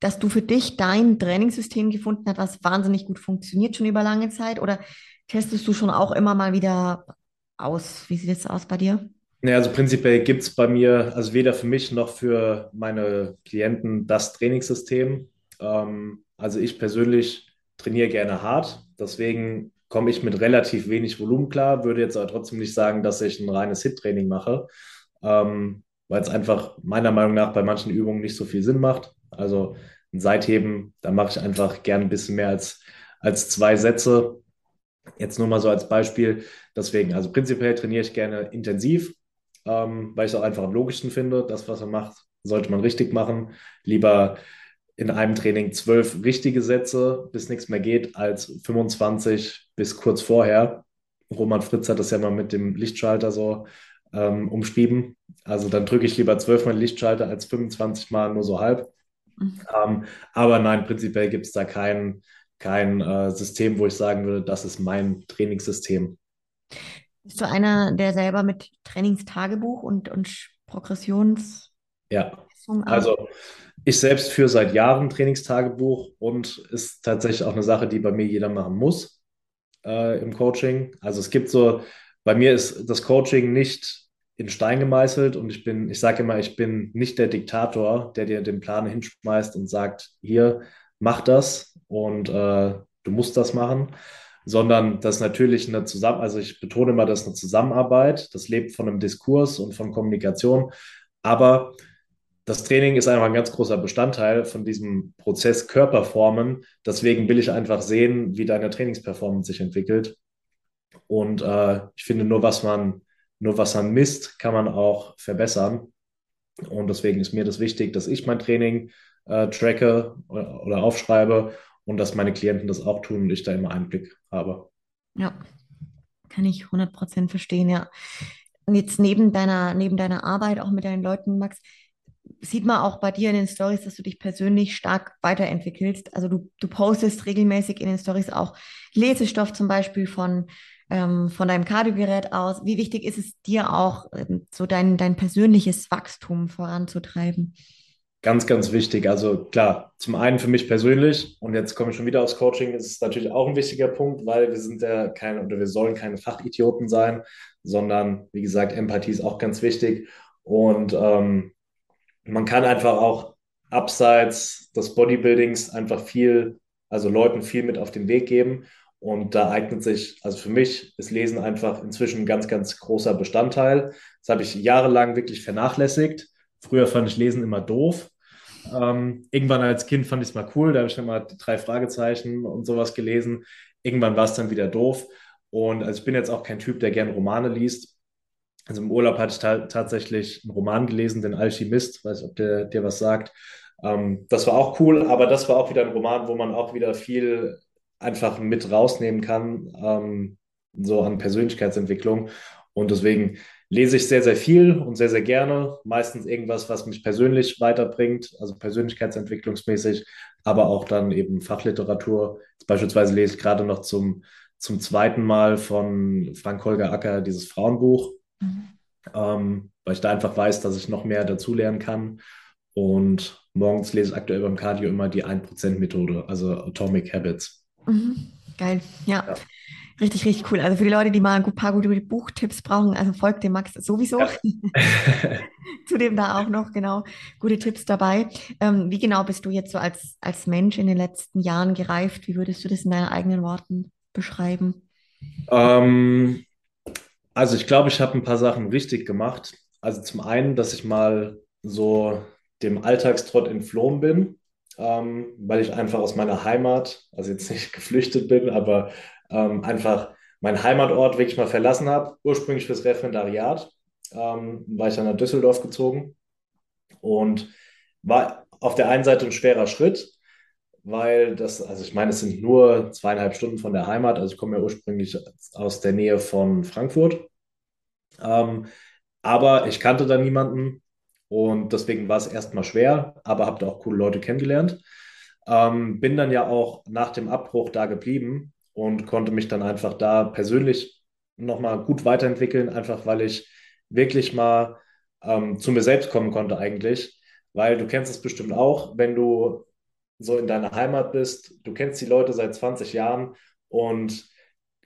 Speaker 1: dass du für dich dein Trainingssystem gefunden hast, was wahnsinnig gut funktioniert schon über lange Zeit? Oder testest du schon auch immer mal wieder aus? Wie sieht es aus bei dir?
Speaker 2: Ja, also prinzipiell gibt es bei mir, also weder für mich noch für meine Klienten das Trainingssystem. Ähm, also ich persönlich trainiere gerne hart, deswegen komme ich mit relativ wenig Volumen klar, würde jetzt aber trotzdem nicht sagen, dass ich ein reines Hit-Training mache, ähm, weil es einfach meiner Meinung nach bei manchen Übungen nicht so viel Sinn macht. Also ein Seitheben, da mache ich einfach gerne ein bisschen mehr als, als zwei Sätze Jetzt nur mal so als Beispiel. Deswegen, also prinzipiell trainiere ich gerne intensiv, ähm, weil ich es auch einfach am logischsten finde. Das, was man macht, sollte man richtig machen. Lieber in einem Training zwölf richtige Sätze, bis nichts mehr geht, als 25 bis kurz vorher. Roman Fritz hat das ja mal mit dem Lichtschalter so ähm, umschrieben. Also dann drücke ich lieber zwölfmal Lichtschalter als 25 Mal nur so halb. Mhm. Ähm, aber nein, prinzipiell gibt es da keinen kein äh, System, wo ich sagen würde, das ist mein Trainingssystem.
Speaker 1: Bist du einer, der selber mit Trainingstagebuch und, und Progressions...
Speaker 2: Ja, also ich selbst führe seit Jahren Trainingstagebuch und ist tatsächlich auch eine Sache, die bei mir jeder machen muss äh, im Coaching. Also es gibt so, bei mir ist das Coaching nicht in Stein gemeißelt und ich bin, ich sage immer, ich bin nicht der Diktator, der dir den Plan hinschmeißt und sagt, hier, mach das und äh, du musst das machen, sondern das natürlich eine Zusammen, also ich betone immer, das ist eine Zusammenarbeit, das lebt von einem Diskurs und von Kommunikation, aber das Training ist einfach ein ganz großer Bestandteil von diesem Prozess Körperformen. Deswegen will ich einfach sehen, wie deine Trainingsperformance sich entwickelt. Und äh, ich finde, nur was man, nur was man misst, kann man auch verbessern. Und deswegen ist mir das wichtig, dass ich mein Training äh, tracke oder, aufschreibe und dass meine Klienten das auch tun und ich da immer Einblick habe.
Speaker 1: Ja, kann ich 100% verstehen, ja. Und jetzt neben deiner, neben deiner Arbeit auch mit deinen Leuten, Max, sieht man auch bei dir in den Stories, dass du dich persönlich stark weiterentwickelst. Also du, du postest regelmäßig in den Stories auch Lesestoff zum Beispiel von, ähm, von deinem Kardiogerät aus. Wie wichtig ist es dir auch, ähm, so dein, dein persönliches Wachstum voranzutreiben?
Speaker 2: Ganz, ganz wichtig. Also klar, zum einen für mich persönlich und jetzt komme ich schon wieder aufs Coaching, ist es natürlich auch ein wichtiger Punkt, weil wir sind ja keine oder wir sollen keine Fachidioten sein, sondern wie gesagt, Empathie ist auch ganz wichtig und ähm, man kann einfach auch abseits des Bodybuildings einfach viel, also Leuten viel mit auf den Weg geben und da eignet sich, also für mich ist Lesen einfach inzwischen ein ganz, ganz großer Bestandteil. Das habe ich jahrelang wirklich vernachlässigt. Früher fand ich Lesen immer doof ähm, irgendwann als Kind fand ich es mal cool, da habe ich dann mal drei Fragezeichen und sowas gelesen. Irgendwann war es dann wieder doof. Und also ich bin jetzt auch kein Typ, der gern Romane liest. Also im Urlaub hatte ich ta tatsächlich einen Roman gelesen, den Alchemist, weiß nicht, ob der dir was sagt. Ähm, das war auch cool, aber das war auch wieder ein Roman, wo man auch wieder viel einfach mit rausnehmen kann, ähm, so an Persönlichkeitsentwicklung. Und deswegen lese ich sehr, sehr viel und sehr, sehr gerne. Meistens irgendwas, was mich persönlich weiterbringt, also persönlichkeitsentwicklungsmäßig, aber auch dann eben Fachliteratur. Jetzt beispielsweise lese ich gerade noch zum, zum zweiten Mal von Frank-Holger Acker dieses Frauenbuch, mhm. ähm, weil ich da einfach weiß, dass ich noch mehr dazulernen kann. Und morgens lese ich aktuell beim Cardio immer die 1%-Methode, also Atomic Habits.
Speaker 1: Mhm. Geil, ja. ja. Richtig, richtig cool. Also für die Leute, die mal ein paar gute Buchtipps brauchen, also folgt dem Max sowieso. Ja. Zudem da auch noch genau gute Tipps dabei. Ähm, wie genau bist du jetzt so als, als Mensch in den letzten Jahren gereift? Wie würdest du das in deinen eigenen Worten beschreiben?
Speaker 2: Ähm, also ich glaube, ich habe ein paar Sachen richtig gemacht. Also zum einen, dass ich mal so dem Alltagstrott entflohen bin, ähm, weil ich einfach aus meiner Heimat, also jetzt nicht geflüchtet bin, aber ähm, einfach meinen Heimatort wirklich mal verlassen habe, ursprünglich fürs Referendariat, ähm, war ich dann nach Düsseldorf gezogen und war auf der einen Seite ein schwerer Schritt, weil das, also ich meine, es sind nur zweieinhalb Stunden von der Heimat, also ich komme ja ursprünglich aus der Nähe von Frankfurt, ähm, aber ich kannte da niemanden und deswegen war es erstmal schwer, aber habe da auch coole Leute kennengelernt. Ähm, bin dann ja auch nach dem Abbruch da geblieben und konnte mich dann einfach da persönlich nochmal gut weiterentwickeln, einfach weil ich wirklich mal ähm, zu mir selbst kommen konnte eigentlich. Weil du kennst es bestimmt auch, wenn du so in deiner Heimat bist, du kennst die Leute seit 20 Jahren und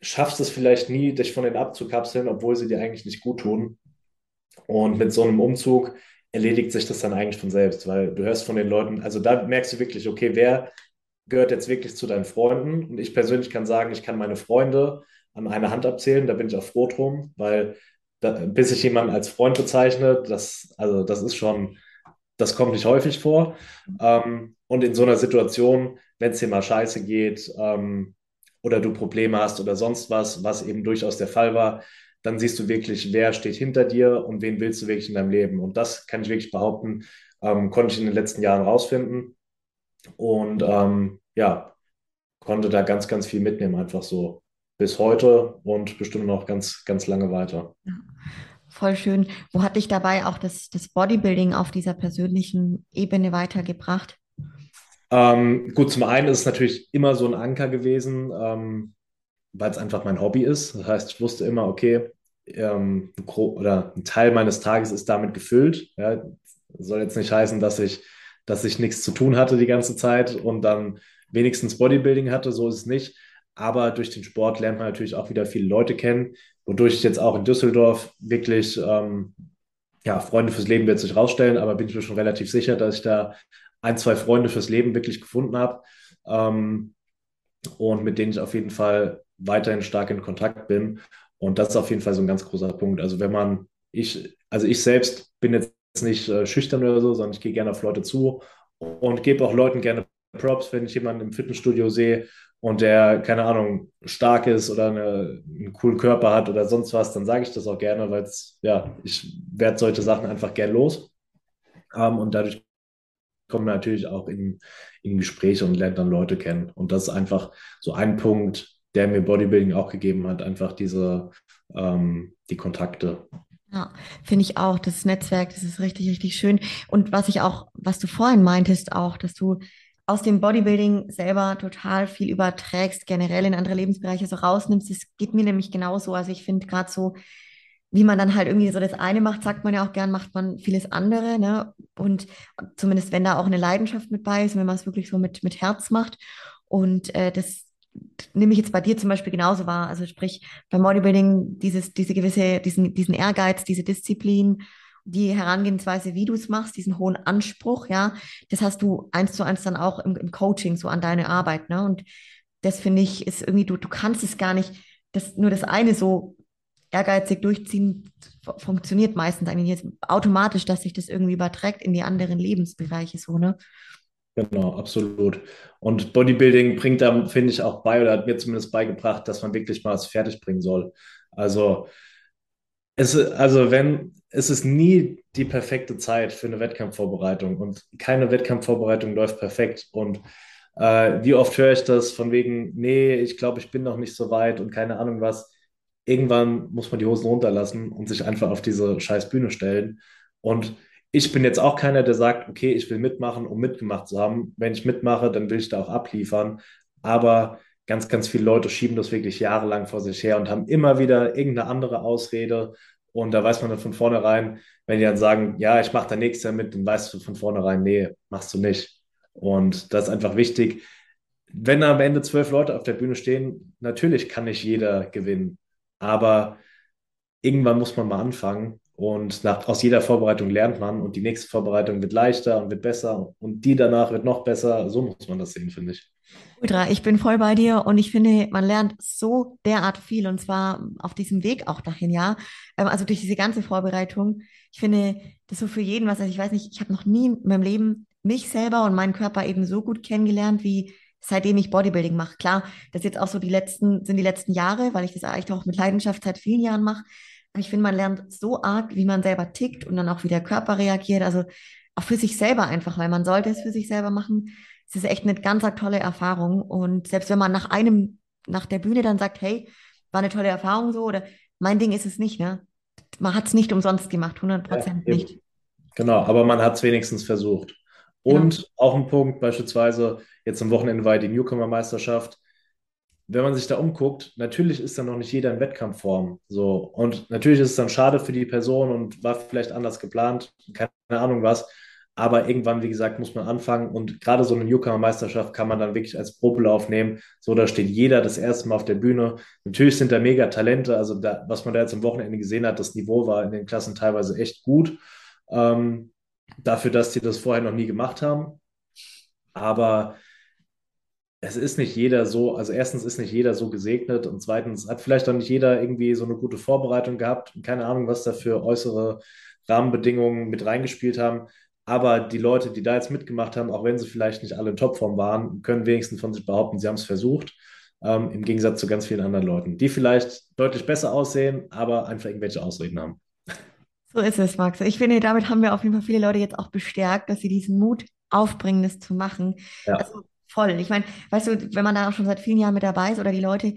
Speaker 2: schaffst es vielleicht nie, dich von denen abzukapseln, obwohl sie dir eigentlich nicht gut tun. Und mit so einem Umzug erledigt sich das dann eigentlich von selbst, weil du hörst von den Leuten, also da merkst du wirklich, okay, wer gehört jetzt wirklich zu deinen Freunden. Und ich persönlich kann sagen, ich kann meine Freunde an einer Hand abzählen. Da bin ich auch froh drum, weil da, bis ich jemanden als Freund bezeichne, das, also das ist schon, das kommt nicht häufig vor. Ähm, und in so einer Situation, wenn es dir mal scheiße geht ähm, oder du Probleme hast oder sonst was, was eben durchaus der Fall war, dann siehst du wirklich, wer steht hinter dir und wen willst du wirklich in deinem Leben. Und das kann ich wirklich behaupten, ähm, konnte ich in den letzten Jahren rausfinden. Und ähm, ja, konnte da ganz, ganz viel mitnehmen, einfach so bis heute und bestimmt noch ganz, ganz lange weiter. Ja,
Speaker 1: voll schön. Wo hat dich dabei auch das, das Bodybuilding auf dieser persönlichen Ebene weitergebracht?
Speaker 2: Ähm, gut, zum einen ist es natürlich immer so ein Anker gewesen, ähm, weil es einfach mein Hobby ist. Das heißt, ich wusste immer, okay, ähm, oder ein Teil meines Tages ist damit gefüllt. Ja, soll jetzt nicht heißen, dass ich dass ich nichts zu tun hatte die ganze Zeit und dann wenigstens Bodybuilding hatte, so ist es nicht. Aber durch den Sport lernt man natürlich auch wieder viele Leute kennen, wodurch ich jetzt auch in Düsseldorf wirklich, ähm, ja, Freunde fürs Leben wird sich rausstellen, aber bin ich mir schon relativ sicher, dass ich da ein, zwei Freunde fürs Leben wirklich gefunden habe ähm, und mit denen ich auf jeden Fall weiterhin stark in Kontakt bin. Und das ist auf jeden Fall so ein ganz großer Punkt. Also wenn man, ich, also ich selbst bin jetzt nicht äh, schüchtern oder so, sondern ich gehe gerne auf Leute zu und gebe auch Leuten gerne Props, wenn ich jemanden im Fitnessstudio sehe und der, keine Ahnung, stark ist oder eine, einen coolen Körper hat oder sonst was, dann sage ich das auch gerne, weil ja, ich werde solche Sachen einfach gern los. Ähm, und dadurch kommen wir natürlich auch in, in Gespräche und lernt dann Leute kennen. Und das ist einfach so ein Punkt, der mir Bodybuilding auch gegeben hat, einfach diese, ähm, die Kontakte.
Speaker 1: Ja, finde ich auch. Das Netzwerk, das ist richtig, richtig schön. Und was ich auch, was du vorhin meintest, auch, dass du aus dem Bodybuilding selber total viel überträgst, generell in andere Lebensbereiche so rausnimmst. Das geht mir nämlich genauso. Also ich finde gerade so, wie man dann halt irgendwie so das eine macht, sagt man ja auch gern, macht man vieles andere, ne? Und zumindest wenn da auch eine Leidenschaft mit bei ist, wenn man es wirklich so mit, mit Herz macht. Und äh, das nehme ich jetzt bei dir zum Beispiel genauso wahr. Also sprich, beim Bodybuilding dieses, diese gewisse, diesen, diesen Ehrgeiz, diese Disziplin, die Herangehensweise, wie du es machst, diesen hohen Anspruch, ja, das hast du eins zu eins dann auch im, im Coaching, so an deine Arbeit, ne? Und das finde ich, ist irgendwie, du, du kannst es gar nicht, das, nur das eine so ehrgeizig durchziehen, funktioniert meistens eigentlich jetzt automatisch, dass sich das irgendwie überträgt in die anderen Lebensbereiche, so, ne?
Speaker 2: Genau, absolut. Und Bodybuilding bringt da, finde ich, auch bei oder hat mir zumindest beigebracht, dass man wirklich mal was fertig bringen soll. Also, es, also wenn, es ist nie die perfekte Zeit für eine Wettkampfvorbereitung und keine Wettkampfvorbereitung läuft perfekt. Und Äh, wie oft höre ich das von wegen, nee, ich glaube, ich bin noch nicht so weit und keine Ahnung was. Irgendwann muss man die Hosen runterlassen und sich einfach auf diese scheiß Bühne stellen. Und ich bin jetzt auch keiner, der sagt, okay, ich will mitmachen, um mitgemacht zu haben. Wenn ich mitmache, dann will ich da auch abliefern. Aber ganz, ganz viele Leute schieben das wirklich jahrelang vor sich her und haben immer wieder irgendeine andere Ausrede. Und da weiß man dann von vornherein, wenn die dann sagen, ja, ich mache da nächstes Jahr mit, dann weißt du von vornherein, nee, machst du nicht. Und das ist einfach wichtig. Wenn am Ende zwölf Leute auf der Bühne stehen, natürlich kann nicht jeder gewinnen. Aber irgendwann muss man mal anfangen. Und nach, aus jeder Vorbereitung lernt man und die nächste Vorbereitung wird leichter und wird besser und die danach wird noch besser. So muss man das sehen, finde ich.
Speaker 1: Ultra, ich bin voll bei dir und ich finde, man lernt so derart viel und zwar auf diesem Weg auch dahin, ja. Ähm, also durch diese ganze Vorbereitung. Ich finde, das so für jeden was. Also ich weiß nicht, ich habe noch nie in meinem Leben mich selber und meinen Körper eben so gut kennengelernt wie seitdem ich Bodybuilding mache. Klar, das jetzt auch so die letzten, sind die letzten Jahre, weil ich das eigentlich auch mit Leidenschaft seit vielen Jahren mache. Ich finde, man lernt so arg, wie man selber tickt und dann auch wie der Körper reagiert. Also auch für sich selber einfach, weil man sollte es für sich selber machen. Es ist echt eine ganz tolle Erfahrung. Und selbst wenn man nach einem, nach der Bühne dann sagt, hey, war eine tolle Erfahrung so oder mein Ding ist es nicht, ne? Man hat es nicht umsonst gemacht, 100 Prozent ja, nicht.
Speaker 2: Genau, aber man hat es wenigstens versucht. Und ja. auch ein Punkt, beispielsweise jetzt am Wochenende war die Newcomer-Meisterschaft. Wenn man sich da umguckt, natürlich ist dann noch nicht jeder in Wettkampfform. So. Und natürlich ist es dann schade für die Person und war vielleicht anders geplant, keine Ahnung was. Aber irgendwann, wie gesagt, muss man anfangen. Und gerade so eine Newcomer-Meisterschaft kann man dann wirklich als Probelauf nehmen. So, da steht jeder das erste Mal auf der Bühne. Natürlich sind da mega Talente. Also, da, was man da jetzt am Wochenende gesehen hat, das Niveau war in den Klassen teilweise echt gut. Ähm, dafür, dass sie das vorher noch nie gemacht haben. Aber es ist nicht jeder so, also erstens ist nicht jeder so gesegnet und zweitens hat vielleicht auch nicht jeder irgendwie so eine gute Vorbereitung gehabt. Keine Ahnung, was da für äußere Rahmenbedingungen mit reingespielt haben. Aber die Leute, die da jetzt mitgemacht haben, auch wenn sie vielleicht nicht alle in Topform waren, können wenigstens von sich behaupten, sie haben es versucht. Ähm, Im Gegensatz zu ganz vielen anderen Leuten, die vielleicht deutlich besser aussehen, aber einfach irgendwelche Ausreden haben.
Speaker 1: So ist es, Max. Ich finde, damit haben wir auf jeden Fall viele Leute jetzt auch bestärkt, dass sie diesen Mut aufbringen, das zu machen. Ja. Also voll. Ich meine, weißt du, wenn man da auch schon seit vielen Jahren mit dabei ist oder die Leute,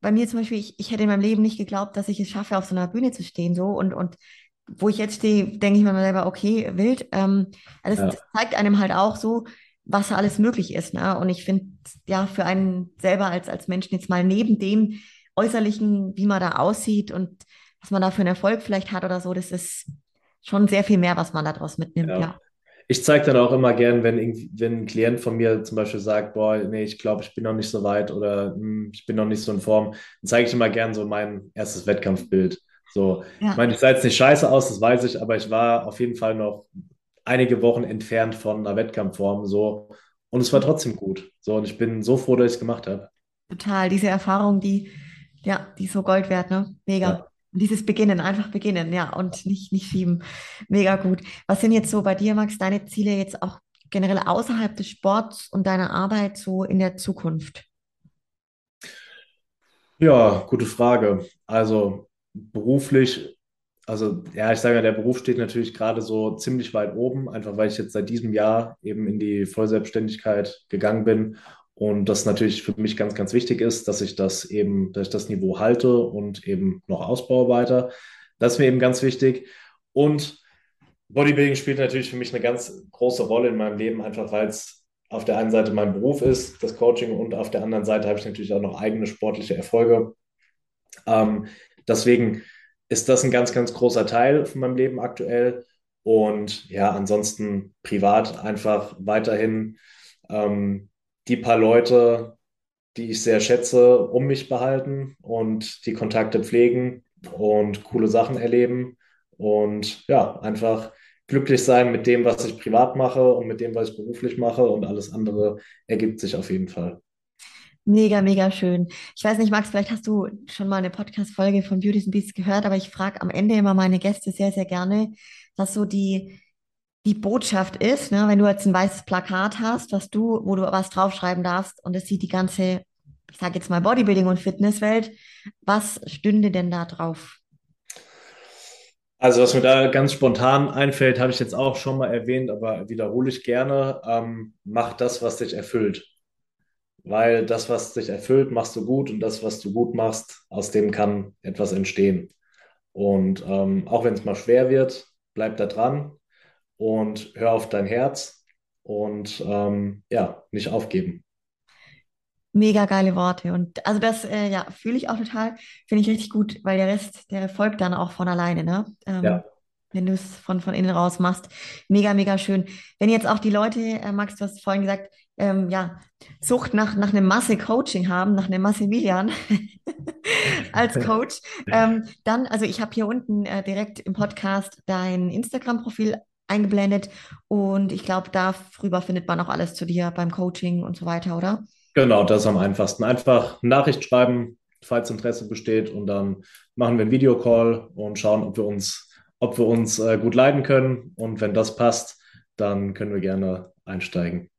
Speaker 1: bei mir zum Beispiel, ich, ich hätte in meinem Leben nicht geglaubt, dass ich es schaffe, auf so einer Bühne zu stehen, so und, und wo ich jetzt stehe, denke ich mir selber, okay, wild. Ähm, also ja. das zeigt einem halt auch so, was alles möglich ist. Ne? Und ich finde, ja, für einen selber als, als Menschen jetzt mal neben dem Äußerlichen, wie man da aussieht und was man da für einen Erfolg vielleicht hat oder so, das ist schon sehr viel mehr, was man daraus mitnimmt, ja. ja.
Speaker 2: Ich zeige dann auch immer gern, wenn, wenn ein Klient von mir zum Beispiel sagt, boah, nee, ich glaube, ich bin noch nicht so weit oder hm, ich bin noch nicht so in Form, dann zeige ich immer gern so mein erstes Wettkampfbild. So, ja. ich meine, ich sah jetzt nicht scheiße aus, das weiß ich, aber ich war auf jeden Fall noch einige Wochen entfernt von einer Wettkampfform, so. Und es war trotzdem gut. So, und ich bin so froh, dass ich es gemacht habe.
Speaker 1: Total, diese Erfahrung, die, ja, die ist so Gold wert, ne? Mega. Ja. Dieses Beginnen, einfach beginnen, ja, und nicht, nicht schieben. Mega gut. Was sind jetzt so bei dir, Max, deine Ziele jetzt auch generell außerhalb des Sports und deiner Arbeit so in der Zukunft?
Speaker 2: Ja, gute Frage. Also beruflich, also ja, ich sage ja, der Beruf steht natürlich gerade so ziemlich weit oben, einfach weil ich jetzt seit diesem Jahr eben in die Vollselbstständigkeit gegangen bin und das natürlich für mich ganz, ganz wichtig ist, dass ich das eben, dass ich das Niveau halte und eben noch ausbaue weiter. Das ist mir eben ganz wichtig. Und Bodybuilding spielt natürlich für mich eine ganz große Rolle in meinem Leben, einfach weil es auf der einen Seite mein Beruf ist, das Coaching, und auf der anderen Seite habe ich natürlich auch noch eigene sportliche Erfolge. Ähm, deswegen ist das ein ganz, ganz großer Teil von meinem Leben aktuell. Und ja, ansonsten privat einfach weiterhin ähm, die paar Leute, die ich sehr schätze, um mich behalten und die Kontakte pflegen und coole Sachen erleben und ja, einfach glücklich sein mit dem, was ich privat mache und mit dem, was ich beruflich mache und alles andere ergibt sich auf jeden Fall.
Speaker 1: Mega, mega schön. Ich weiß nicht, Max, vielleicht hast du schon mal eine Podcast-Folge von Beauties and Beasts gehört, aber ich frage am Ende immer meine Gäste sehr, sehr gerne, was so die die Botschaft ist, ne, wenn du jetzt ein weißes Plakat hast, was du, wo du was draufschreiben darfst und es sieht die ganze, ich sage jetzt mal Bodybuilding und Fitnesswelt, was stünde denn da drauf?
Speaker 2: Also was mir da ganz spontan einfällt, habe ich jetzt auch schon mal erwähnt, aber wiederhole ich gerne. Ähm, mach das, was dich erfüllt. weil das, was dich erfüllt, machst du gut und das, was du gut machst, aus dem kann etwas entstehen. Und ähm, auch wenn es mal schwer wird, bleib da dran und hör auf dein Herz und ähm, ja, nicht aufgeben.
Speaker 1: Mega geile Worte. Und also das äh, ja, fühle ich auch total, finde ich richtig gut, weil der Rest, der folgt dann auch von alleine, ne? Ähm, ja. Wenn du es von, von innen raus machst. Mega, mega schön. Wenn jetzt auch die Leute, äh, Max, du hast vorhin gesagt, ähm, ja, Sucht nach, nach einem Masse-Coaching haben, nach einem Masse-Milian als Coach, ähm, dann, also ich habe hier unten äh, direkt im Podcast dein Instagram-Profil eingeblendet und ich glaube, darüber findet man auch alles zu dir beim Coaching und so weiter, oder?
Speaker 2: Genau, das ist am einfachsten. Einfach Nachricht schreiben, falls Interesse besteht und dann machen wir einen Videocall und schauen, ob wir uns, ob wir uns äh, gut leiden können. Und wenn das passt, dann können wir gerne einsteigen.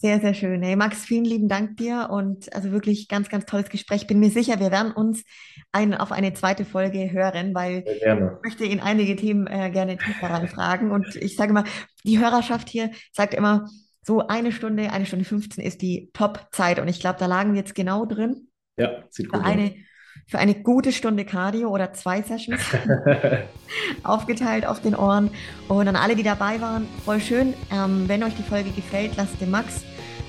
Speaker 1: Sehr, sehr schön. Hey Max, vielen lieben Dank dir und also wirklich ganz, ganz tolles Gespräch. Bin mir sicher, wir werden uns ein, auf eine zweite Folge hören, weil ich möchte in einige Themen äh, gerne tiefer reinfragen. Und ich sage mal, die Hörerschaft hier sagt immer, so eine Stunde, eine Stunde 15 ist die Top-Zeit. Und ich glaube, da lagen wir jetzt genau drin.
Speaker 2: Ja, sieht gut
Speaker 1: eine, Für eine gute Stunde Cardio oder zwei Sessions aufgeteilt auf den Ohren. Und an alle, die dabei waren, voll schön. Ähm, wenn euch die Folge gefällt, lasst dem Max,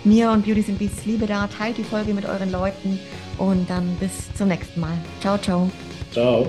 Speaker 1: mir und Beauties and Beasts Liebe da. Teilt die Folge mit euren Leuten und dann bis zum nächsten Mal. Ciao, ciao.
Speaker 2: Ciao.